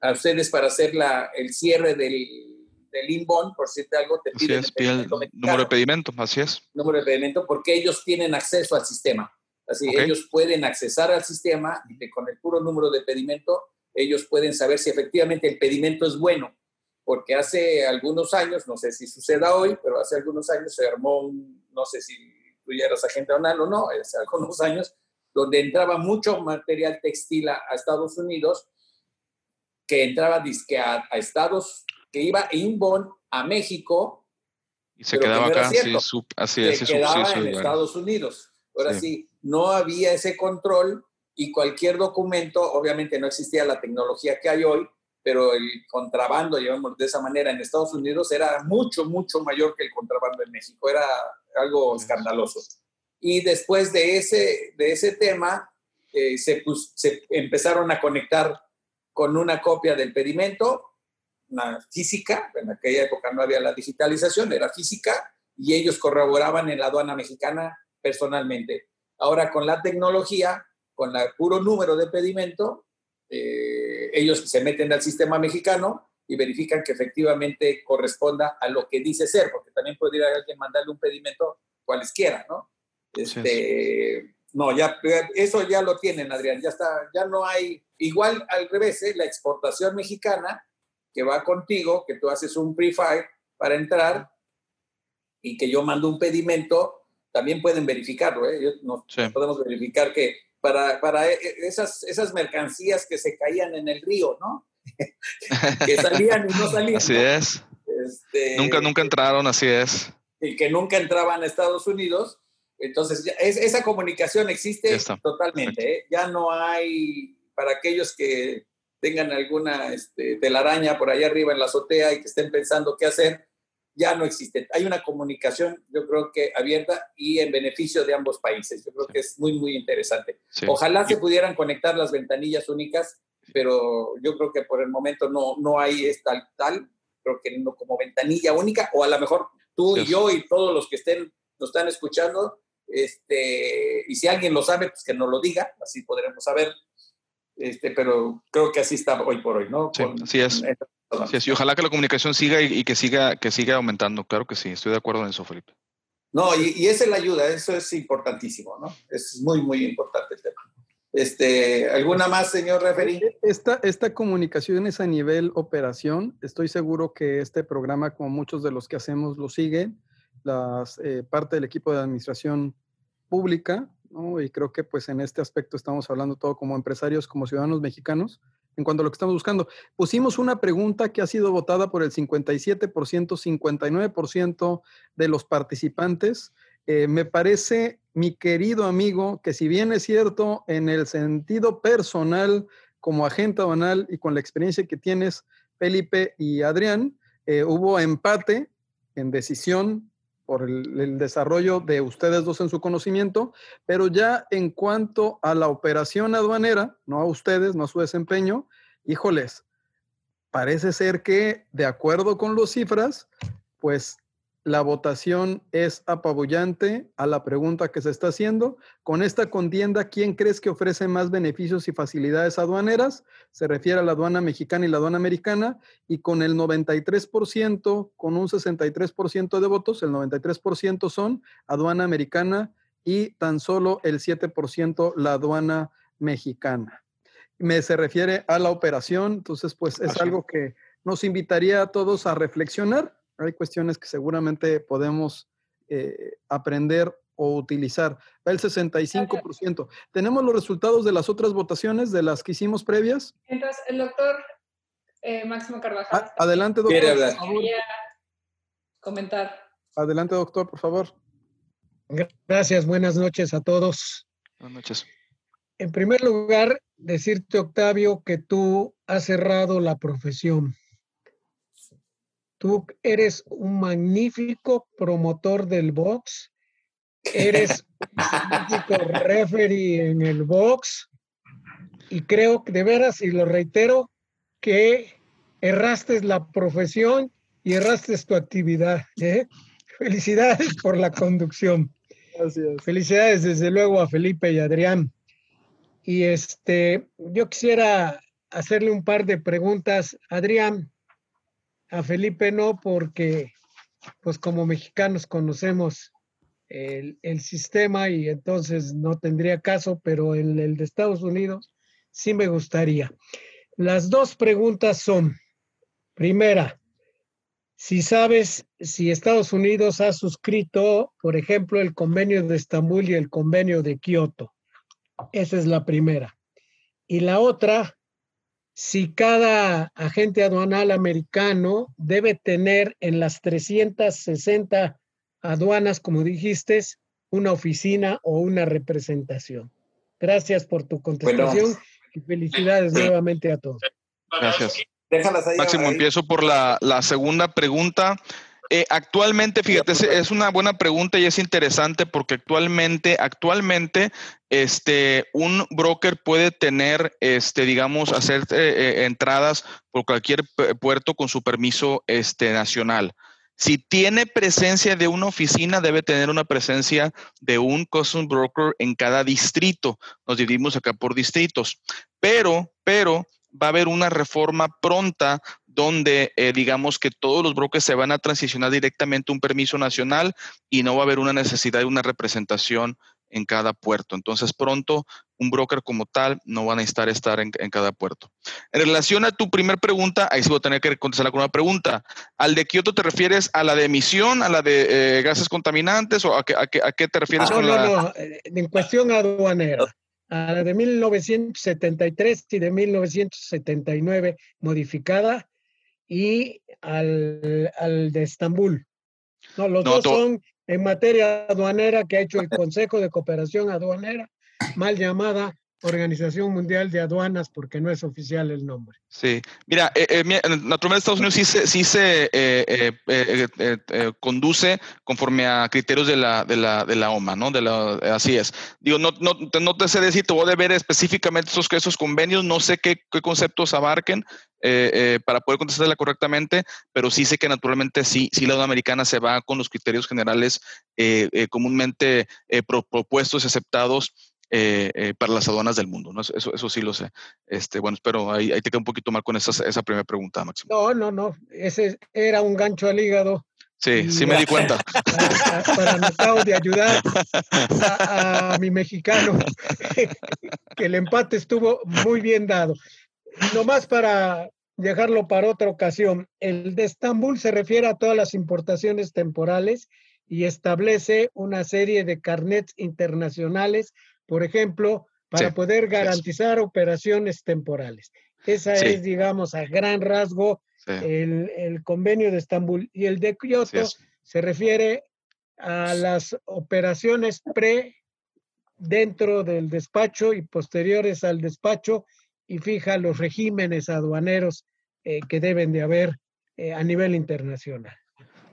a ustedes para hacer la, el cierre del, del inbound, por decirte algo, te piden
el, número de pedimento, así es.
Número de pedimento, porque ellos tienen acceso al sistema. Así, ellos pueden accesar al sistema y con el puro número de pedimento, ellos pueden saber si efectivamente el pedimento es bueno. Porque hace algunos años, no sé si suceda hoy, pero hace algunos años se armó un, no sé si tú ya eras agente aduanal o no, hace algunos años, donde entraba mucho material textil a, Estados Unidos, que entraba disque a, a Estados que iba inbound a México.
Y se quedaba acá, así,
se quedaba en Estados Unidos. Ahora sí. no había ese control y cualquier documento, obviamente no existía la tecnología que hay hoy, pero el contrabando, llevamos de esa manera, en Estados Unidos era mucho, mucho mayor que el contrabando en México, era algo escandaloso. Y después de ese, de ese tema, eh, se, se empezaron a conectar con una copia del pedimento una física, en aquella época no había la digitalización, era física, y ellos corroboraban en la aduana mexicana personalmente. Ahora con la tecnología, con el puro número de pedimento, eh, ellos se meten al sistema mexicano y verifican que efectivamente corresponda a lo que dice ser, porque también puede ir a alguien mandarle un pedimento cualesquiera, ¿no? Este, no, ya, eso ya lo tienen, Adrián, ya está, ya no hay, igual al revés, ¿eh? la exportación mexicana que va contigo, que tú haces un pre-file para entrar y que yo mando un pedimento, también pueden verificarlo. ¿eh? No, podemos verificar que para, para e, e, esas, esas mercancías que se caían en el río, ¿no? que salían y no salían.
Así es. Este, nunca, nunca entraron, así es.
Y que nunca entraban a Estados Unidos. Entonces, esa comunicación existe totalmente. ¿eh? Ya no hay, para aquellos que tengan alguna este, telaraña por allá arriba en la azotea y que estén pensando qué hacer, ya no existe. Hay una comunicación, yo creo que abierta y en beneficio de ambos países. Yo creo que es muy, muy interesante. Ojalá se pudieran conectar las ventanillas únicas, pero yo creo que por el momento no, no hay es tal, creo que no como ventanilla única, o a lo mejor tú y yo y todos los que estén, nos están escuchando, este, y si alguien lo sabe, pues que nos lo diga, así podremos saber este, pero creo que así está hoy por hoy, ¿no?
Sí, así es. Y ojalá que la comunicación siga y, que siga que siga aumentando. Claro que sí, estoy de acuerdo en eso, Felipe.
No, y, esa es la ayuda, eso es importantísimo, ¿no? Es muy, muy importante el tema. Este, ¿Alguna más, señor referí?
Esta, esta comunicación es a nivel operación. Estoy seguro que este programa, como muchos de los que hacemos, lo sigue las, eh, parte del equipo de administración pública, y creo que pues en este aspecto estamos hablando todo como empresarios, como ciudadanos mexicanos, en cuanto a lo que estamos buscando. Pusimos una pregunta que ha sido votada por el 57%, 59% de los participantes. Eh, me parece, mi querido amigo, que si bien es cierto en el sentido personal, como agente aduanal y con la experiencia que tienes, Felipe y Adrián, eh, hubo empate en decisión por el, el, desarrollo de ustedes dos en su conocimiento, pero ya en cuanto a la operación aduanera, no a ustedes, no a su desempeño, híjoles, parece ser que de acuerdo con las cifras, pues la votación es apabullante a la pregunta que se está haciendo. Con esta contienda, ¿quién crees que ofrece más beneficios y facilidades aduaneras? Se refiere a la aduana mexicana y la aduana americana. Y con el 93%, con un 63% de votos, el 93% son aduana americana y tan solo el 7% la aduana mexicana. Me se refiere a la operación, entonces pues es algo que nos invitaría a todos a reflexionar hay cuestiones que seguramente podemos eh, aprender o utilizar. El 65%. ¿Tenemos los resultados de las otras votaciones, de las que hicimos previas?
Entonces, el doctor eh, Máximo Carvajal.
Ah, adelante, doctor.
Por favor. comentar.
Adelante, doctor, por favor.
Gracias, buenas noches a todos.
Buenas noches.
En primer lugar, decirte, Octavio, que tú has cerrado la profesión. Tú eres un magnífico promotor del box. Eres un magnífico referee en el box. Y creo que de veras, y lo reitero, que erraste la profesión y erraste tu actividad. ¿eh? Felicidades por la conducción.
Gracias.
Felicidades desde luego a Felipe y Adrián. Y este, yo quisiera hacerle un par de preguntas. Adrián, a Felipe no, porque pues como mexicanos conocemos el, el, sistema y entonces no tendría caso, pero en el de Estados Unidos sí me gustaría. Las dos preguntas son, primera, si sabes si Estados Unidos ha suscrito, por ejemplo, el convenio de Estambul y el convenio de Kioto. Esa es la primera. Y la otra, si cada agente aduanal americano debe tener en las 360 aduanas, como dijiste, una oficina o una representación. Gracias por tu contestación bueno, y felicidades sí. nuevamente a todos.
Gracias. Máximo, ahí. empiezo por la, la segunda pregunta. Eh, actualmente, fíjate, es, es, una buena pregunta y es interesante porque actualmente, actualmente, este, un broker puede tener, este, digamos, hacer eh, eh, entradas por cualquier puerto con su permiso este, nacional. Si tiene presencia de una oficina, debe tener una presencia de un custom broker en cada distrito. Nos dividimos acá por distritos. Pero, pero, va a haber una reforma pronta donde eh, digamos que todos los brokers se van a transicionar directamente a un permiso nacional y no va a haber una necesidad de una representación en cada puerto. Entonces pronto un broker como tal no va a necesitar estar en, en cada puerto. En relación a tu primer pregunta, ahí sí voy a tener que contestarla con una pregunta. ¿Al de Kioto te refieres a la de emisión, a la de eh, gases contaminantes o a qué, a qué, a qué te refieres
ah,
con
no,
la...
No, en cuestión aduanera a la de 1973 y de 1979 modificada y al, al de Estambul. No, los no, dos son en materia aduanera que ha hecho el Consejo de Cooperación Aduanera, mal llamada Organización Mundial de Aduanas, porque no es oficial el nombre.
Sí, mira, eh, eh, naturalmente Estados Unidos sí se, sí se eh, eh conduce conforme a criterios de la, de la, de la OMA, ¿no? De la, así es. Digo, no, no, no te sé decir, te voy a ver específicamente esos, esos convenios, no sé qué, qué conceptos abarquen, eh, eh, para poder contestarla correctamente, pero sí sé que naturalmente sí, sí la aduana americana se va con los criterios generales eh, comúnmente pro, propuestos y aceptados para las aduanas del mundo. ¿no? Eso, eso sí lo sé. Este, bueno, espero ahí, ahí te queda un poquito mal con esa, esa primera pregunta, Máximo.
No, no, no. Ese era un gancho al hígado
Sí, sí me di cuenta.
Para, para de ayudar a, a mi mexicano, que el empate estuvo muy bien dado. Nomás para dejarlo para otra ocasión, el de Estambul se refiere a todas las importaciones temporales y establece una serie de carnets internacionales, por ejemplo, para poder garantizar operaciones temporales. Esa es, digamos, a gran rasgo el, convenio de Estambul. Y el de Kioto se refiere a las operaciones pre, dentro del despacho y posteriores al despacho y fija los regímenes aduaneros eh, que deben de haber eh, a nivel internacional.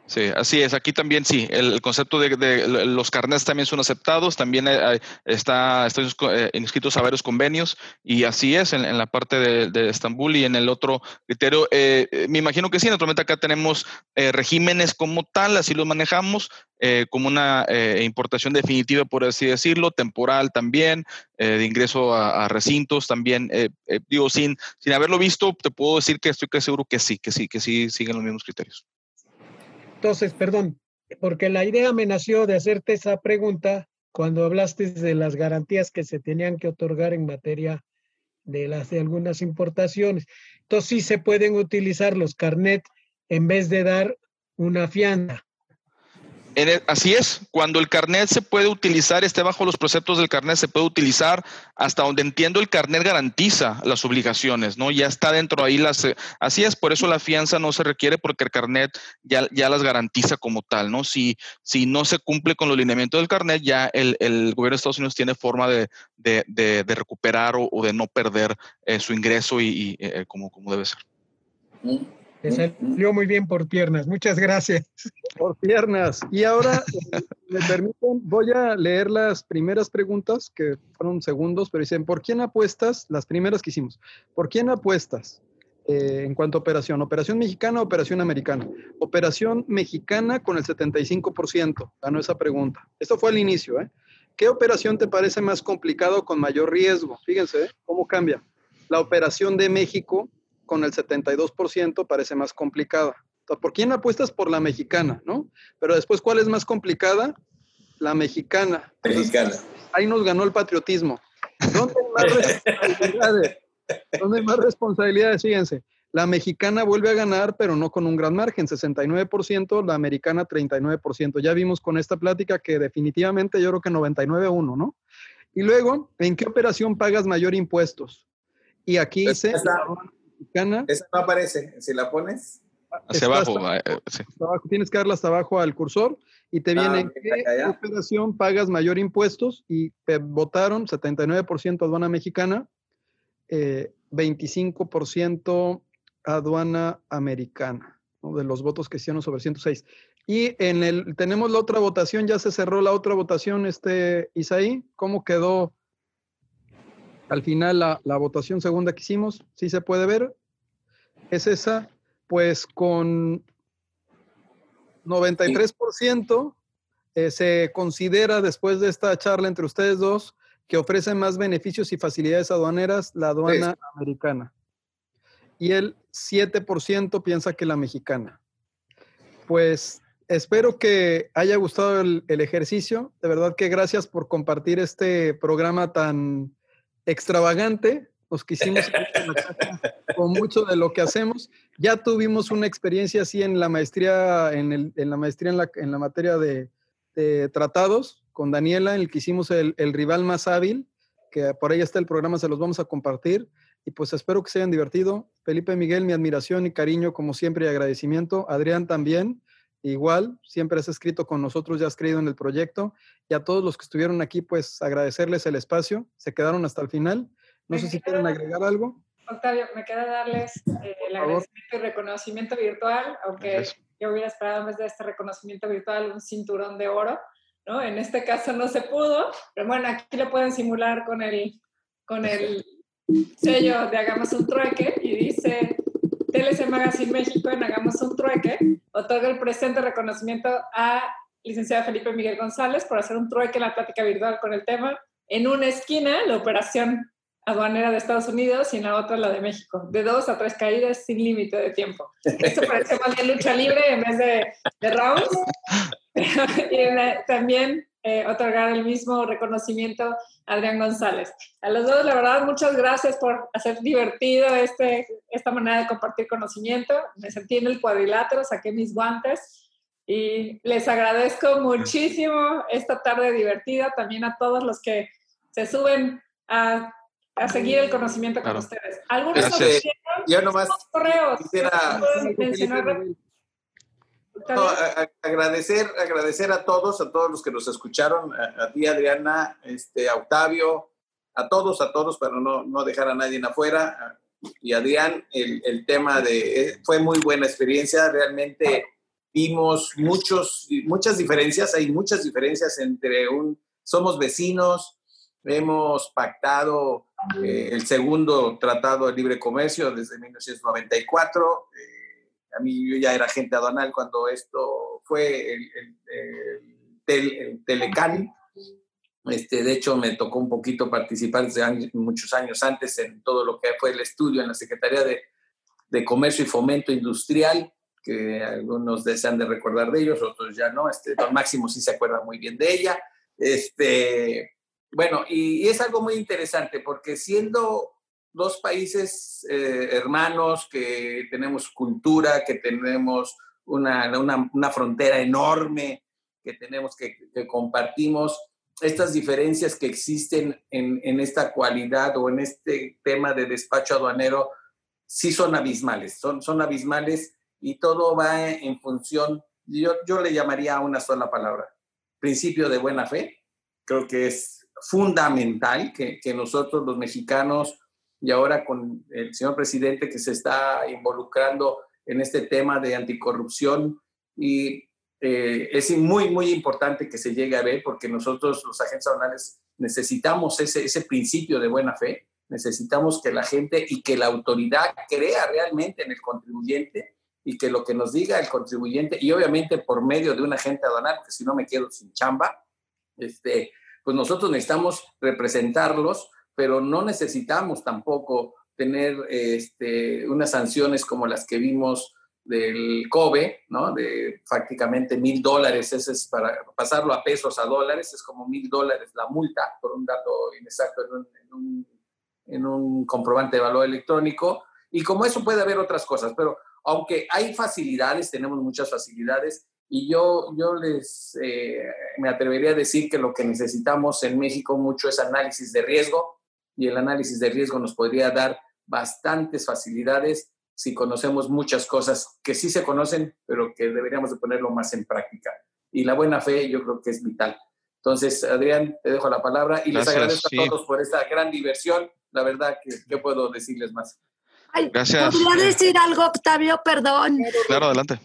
Sí, así es. Aquí también sí, el, concepto de, los carnets también son aceptados, también eh, está, están eh, inscritos a varios convenios y así es en, la parte de, Estambul y en el otro criterio. Eh, me imagino que sí, naturalmente acá tenemos regímenes como tal, así los manejamos, como una importación definitiva, por así decirlo, temporal también, de ingreso a, recintos también. digo, sin, sin haberlo visto, te puedo decir que estoy casi seguro que sí, que sí, que sí siguen los mismos criterios.
Entonces, perdón, porque la idea me nació de hacerte esa pregunta cuando hablaste de las garantías que se tenían que otorgar en materia de las de algunas importaciones. Entonces sí se pueden utilizar los carnet en vez de dar una fianza.
E, así es, cuando el carnet se puede utilizar, esté bajo los preceptos del carnet, se puede utilizar hasta donde entiendo el carnet garantiza las obligaciones, ¿no? Ya está dentro ahí las... Eh, así es, por eso la fianza no se requiere porque el carnet ya, ya las garantiza como tal, ¿no? Si, si no se cumple con los lineamientos del carnet, ya el, gobierno de Estados Unidos tiene forma de, recuperar o, de no perder eh, su ingreso y, eh, como, como debe ser.
Mm. Te salió muy bien por piernas. Muchas gracias.
Por piernas. Y ahora, me permiten, voy a leer las primeras preguntas, que fueron segundos, pero dicen, ¿por quién apuestas? Las primeras que hicimos. ¿Por quién apuestas eh, en cuanto a operación? ¿Operación mexicana o operación americana? Operación mexicana con el 75%. Ganó esa pregunta. Esto fue al inicio, ¿eh? ¿Qué operación te parece más complicado con mayor riesgo? Fíjense, ¿eh? ¿cómo cambia? La operación de México con el 72% parece más complicada. ¿Por quién apuestas? Por la mexicana, ¿no? Pero después, ¿cuál es más complicada? La mexicana.
Mexicana.
ahí nos ganó el patriotismo. ¿Dónde hay más responsabilidades? ¿Dónde hay más responsabilidades? Fíjense, la mexicana vuelve a ganar, pero no con un gran margen, 69%, la americana 39%. Ya vimos con esta plática que definitivamente yo creo que 99-1, ¿no? Y luego, ¿en qué operación pagas mayor impuestos? Y aquí dice...
Esa no aparece. Si la pones.
Hacia abajo, eh,
Tienes que darla hasta abajo al cursor y te viene en qué operación pagas mayor impuestos y votaron 79% aduana mexicana, 25% eh, aduana americana, de los votos que hicieron sobre 106. Y en el, tenemos la otra votación, ya se cerró la otra votación, este Isaí, ¿cómo quedó al final la, votación segunda que hicimos, sí se puede ver, es esa, pues con 93% eh, se considera después de esta charla entre ustedes dos que ofrece más beneficios y facilidades aduaneras la aduana americana. Y el 7% piensa que la mexicana. Pues espero que haya gustado el, el ejercicio. De verdad que gracias por compartir este programa tan, extravagante, nos quisimos con mucho de lo que hacemos. Ya tuvimos una experiencia así en la maestría, en, el, en la maestría en la, en la materia de, tratados con Daniela, en el que hicimos el, el, rival más hábil, que por ahí está el programa, se los vamos a compartir. Y pues espero que se hayan divertido. Felipe Miguel, mi admiración y cariño como siempre y agradecimiento. Adrián también. Igual, siempre has escrito con nosotros, ya has creído en el proyecto. Y a todos los que estuvieron aquí, pues agradecerles el espacio. Se quedaron hasta el final. No sé si quieren agregar algo.
Octavio, me queda darles eh, el agradecimiento y reconocimiento virtual, aunque yo hubiera esperado en vez de este reconocimiento virtual un cinturón de oro, ¿no? En este caso no se pudo, pero bueno, aquí lo pueden simular con el, con el sello de Hagamos un trueque y dice TLC Magazine México en Hagamos un Trueque otorga el presente reconocimiento a licenciada Felipe Miguel González por hacer un trueque en la plática virtual con el tema En una esquina, la operación aduanera de Estados Unidos y en la otra la de México. De dos a tres caídas sin límite de tiempo. Esto parece más bien lucha libre en vez de, de rounds. y también eh, otorgar el mismo reconocimiento a Adrián González. A los dos, la verdad, muchas gracias por hacer divertido este, esta manera de compartir conocimiento. Me sentí en el cuadrilátero, saqué mis guantes y les agradezco muchísimo esta tarde divertida. También a todos los que se suben a, a seguir el conocimiento con ustedes. ¿Algunos
Este, yo nomás
correos?
quisiera
mencionar
no, a- a- agradecer, agradecer a todos, a todos los que nos escucharon, a, a ti Adriana, este, a Octavio, a todos, a todos, para no, no dejar a nadie afuera. a- Y Adrián, el, el tema de, eh, fue muy buena experiencia, realmente vimos muchos, muchas diferencias, hay muchas diferencias entre un, somos vecinos, hemos pactado eh, el segundo tratado de libre comercio desde 1994. eh, a mí yo ya era agente aduanal cuando esto fue el, el- el el Telecán. Este, de hecho, me tocó un poquito participar desde años- muchos años antes en todo lo que fue el estudio en la Secretaría de, de Comercio y Fomento Industrial, que algunos desean de recordar de ellos, otros ya no. Este, don Máximo sí se acuerda muy bien de ella. Este, bueno, y, y es algo muy interesante porque siendo dos países eh, hermanos que tenemos cultura, que tenemos una, una, una frontera enorme, que tenemos que, que compartimos, estas diferencias que existen en, en esta cualidad o en este tema de despacho aduanero sí son abismales, son, son abismales y todo va en función, yo, yo le llamaría una sola palabra, principio de buena fe. Creo que es fundamental que, que nosotros los mexicanos y ahora con el señor presidente que se está involucrando en este tema de anticorrupción. Y eh, es muy, muy importante que se llegue a ver porque nosotros los agentes aduanales necesitamos ese, ese principio de buena fe, necesitamos que la gente y que la autoridad crea realmente en el contribuyente y que lo que nos diga el contribuyente y obviamente por medio de un agente aduanal, que si no me quedo sin chamba, este, pues nosotros necesitamos representarlos, pero no necesitamos tampoco tener este, unas sanciones como las que vimos del COBE, ¿no? De prácticamente mil dólares, ese es para pasarlo a pesos a dólares, es como mil dólares la multa por un dato inexacto en un, en un, en un comprobante de valor electrónico. Y como eso puede haber otras cosas, pero aunque hay facilidades, tenemos muchas facilidades, y yo, yo les eh, me atrevería a decir que lo que necesitamos en México mucho es análisis de riesgo, y el análisis de riesgo nos podría dar bastantes facilidades si conocemos muchas cosas que sí se conocen, pero que deberíamos de ponerlo más en práctica. Y la buena fe yo creo que es vital. Entonces, Adrián, te dejo la palabra y
Gracias,
les agradezco
sí.
a todos por esta gran diversión. La verdad que, ¿qué puedo decirles más?
Ay,
Gracias.
¿Podría decir algo, Octavio? Perdón.
Claro, adelante.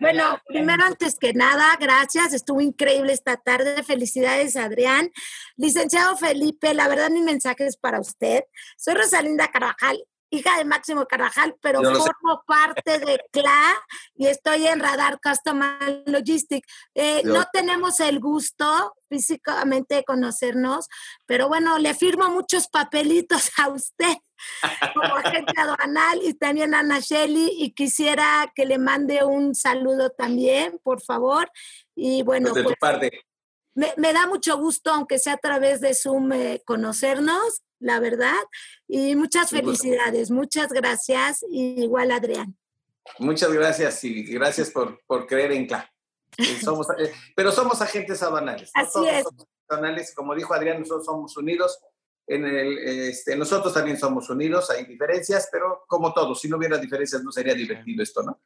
Bueno, primero, antes que nada, gracias. Estuvo increíble esta tarde. Felicidades, Adrián. Licenciado Felipe, la verdad, mi mensaje es para usted. Soy Rosalinda Carvajal, hija de Máximo Carvajal, pero
sé.
formo parte de CLA y estoy en Radar Customer Logistics. Eh, no tenemos el gusto físicamente de conocernos, pero bueno, le firmo muchos papelitos a usted como agente aduanal y también Ana Shelley y quisiera que le mande un saludo también, por favor. Y bueno,
Pues de tu
pues,
parte.
me, me da mucho gusto, aunque sea a través de Zoom, eh, conocernos, la verdad. Y muchas felicidades, muchas gracias. Y igual, Adrián.
Muchas gracias y gracias por, por creer en CLA. Eh, Somos, eh, pero somos agentes aduanales. ¿no?
Así es.
somos aduanales. Como dijo Adrián, nosotros somos unidos. En el, este, nosotros también somos unidos, hay diferencias, pero como todos, si no hubiera diferencias no sería divertido esto, ¿no?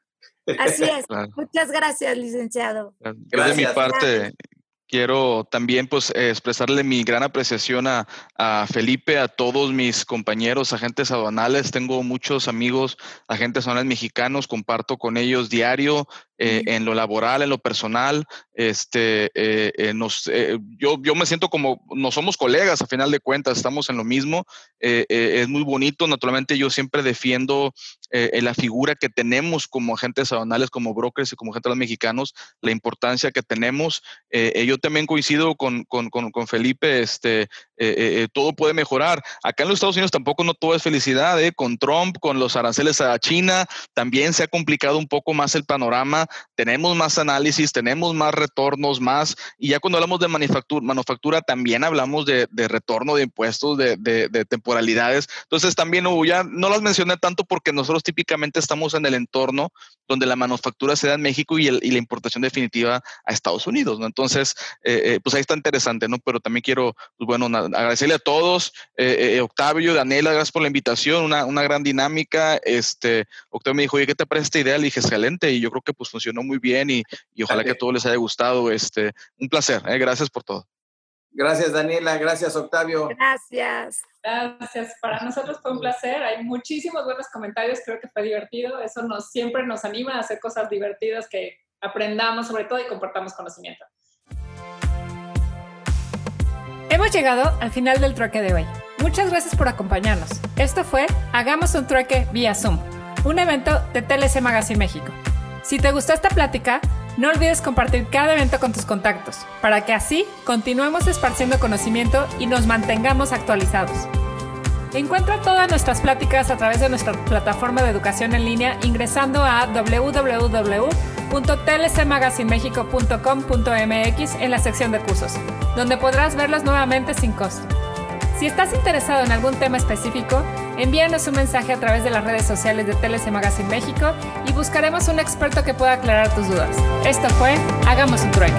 Así es.
Claro.
Muchas gracias, licenciado.
Yo de mi
Gracias.
parte quiero también pues eh, expresarle mi gran apreciación a, a Felipe, a todos mis compañeros agentes aduanales. Tengo muchos amigos agentes aduanales mexicanos, comparto con ellos diario eh, en lo laboral, en lo personal. Este, eh, eh, nos, yo, yo me siento como, no somos colegas a final de cuentas, estamos en lo mismo. Es muy bonito, naturalmente yo siempre defiendo eh, la figura que tenemos como agentes aduanales, como brokers y como agentes mexicanos, la importancia que tenemos. Eh, yo también coincido con, con, con, Felipe, este, todo puede mejorar. Acá en los Estados Unidos tampoco no todo es felicidad, con Trump, con los aranceles a China, también se ha complicado un poco más el panorama, tenemos más análisis, tenemos más retornos, más, y ya cuando hablamos de manufactura, manufactura también hablamos de, de retorno de impuestos, de, de, de temporalidades. Entonces también hubo, ya no las mencioné tanto porque nosotros típicamente estamos en el entorno donde la manufactura se da en México y, la importación definitiva a Estados Unidos, ¿no? Entonces, eh, eh, pues ahí está interesante, ¿no? Pero también quiero, pues bueno, agradecerle a todos, eh, Octavio, Daniela, gracias por la invitación, una, una, gran dinámica. Este, Octavio me dijo, oye, ¿qué te parece esta idea? Le dije, excelente, y yo creo que pues funcionó muy bien y, y ojalá que a todos les haya gustado. Este, un placer, gracias por todo.
Gracias, Daniela. Gracias, Octavio.
Gracias.
Gracias. Para nosotros fue un placer. Hay muchísimos buenos comentarios. Creo que fue divertido. Eso nos siempre nos anima a hacer cosas divertidas que aprendamos sobre todo y compartamos conocimiento. Hemos llegado al final del trueque de hoy. Muchas gracias por acompañarnos. Esto fue Hagamos un trueque vía Zoom, un evento de TLC Magazine México. Si te gustó esta plática, no olvides compartir cada evento con tus contactos, para que así continuemos esparciendo conocimiento y nos mantengamos actualizados. Encuentra todas nuestras pláticas a través de nuestra plataforma de educación en línea ingresando a www.tlcmagazinemexico.com.mx en la sección de cursos, donde podrás verlas nuevamente sin costo. Si estás interesado en algún tema específico, envíanos un mensaje a través de las redes sociales de TLC Magazine México y buscaremos un experto que pueda aclarar tus dudas. Esto fue Hagamos un trueque.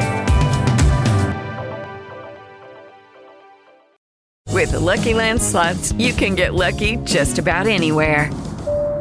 With the Lucky you can get lucky just about anywhere.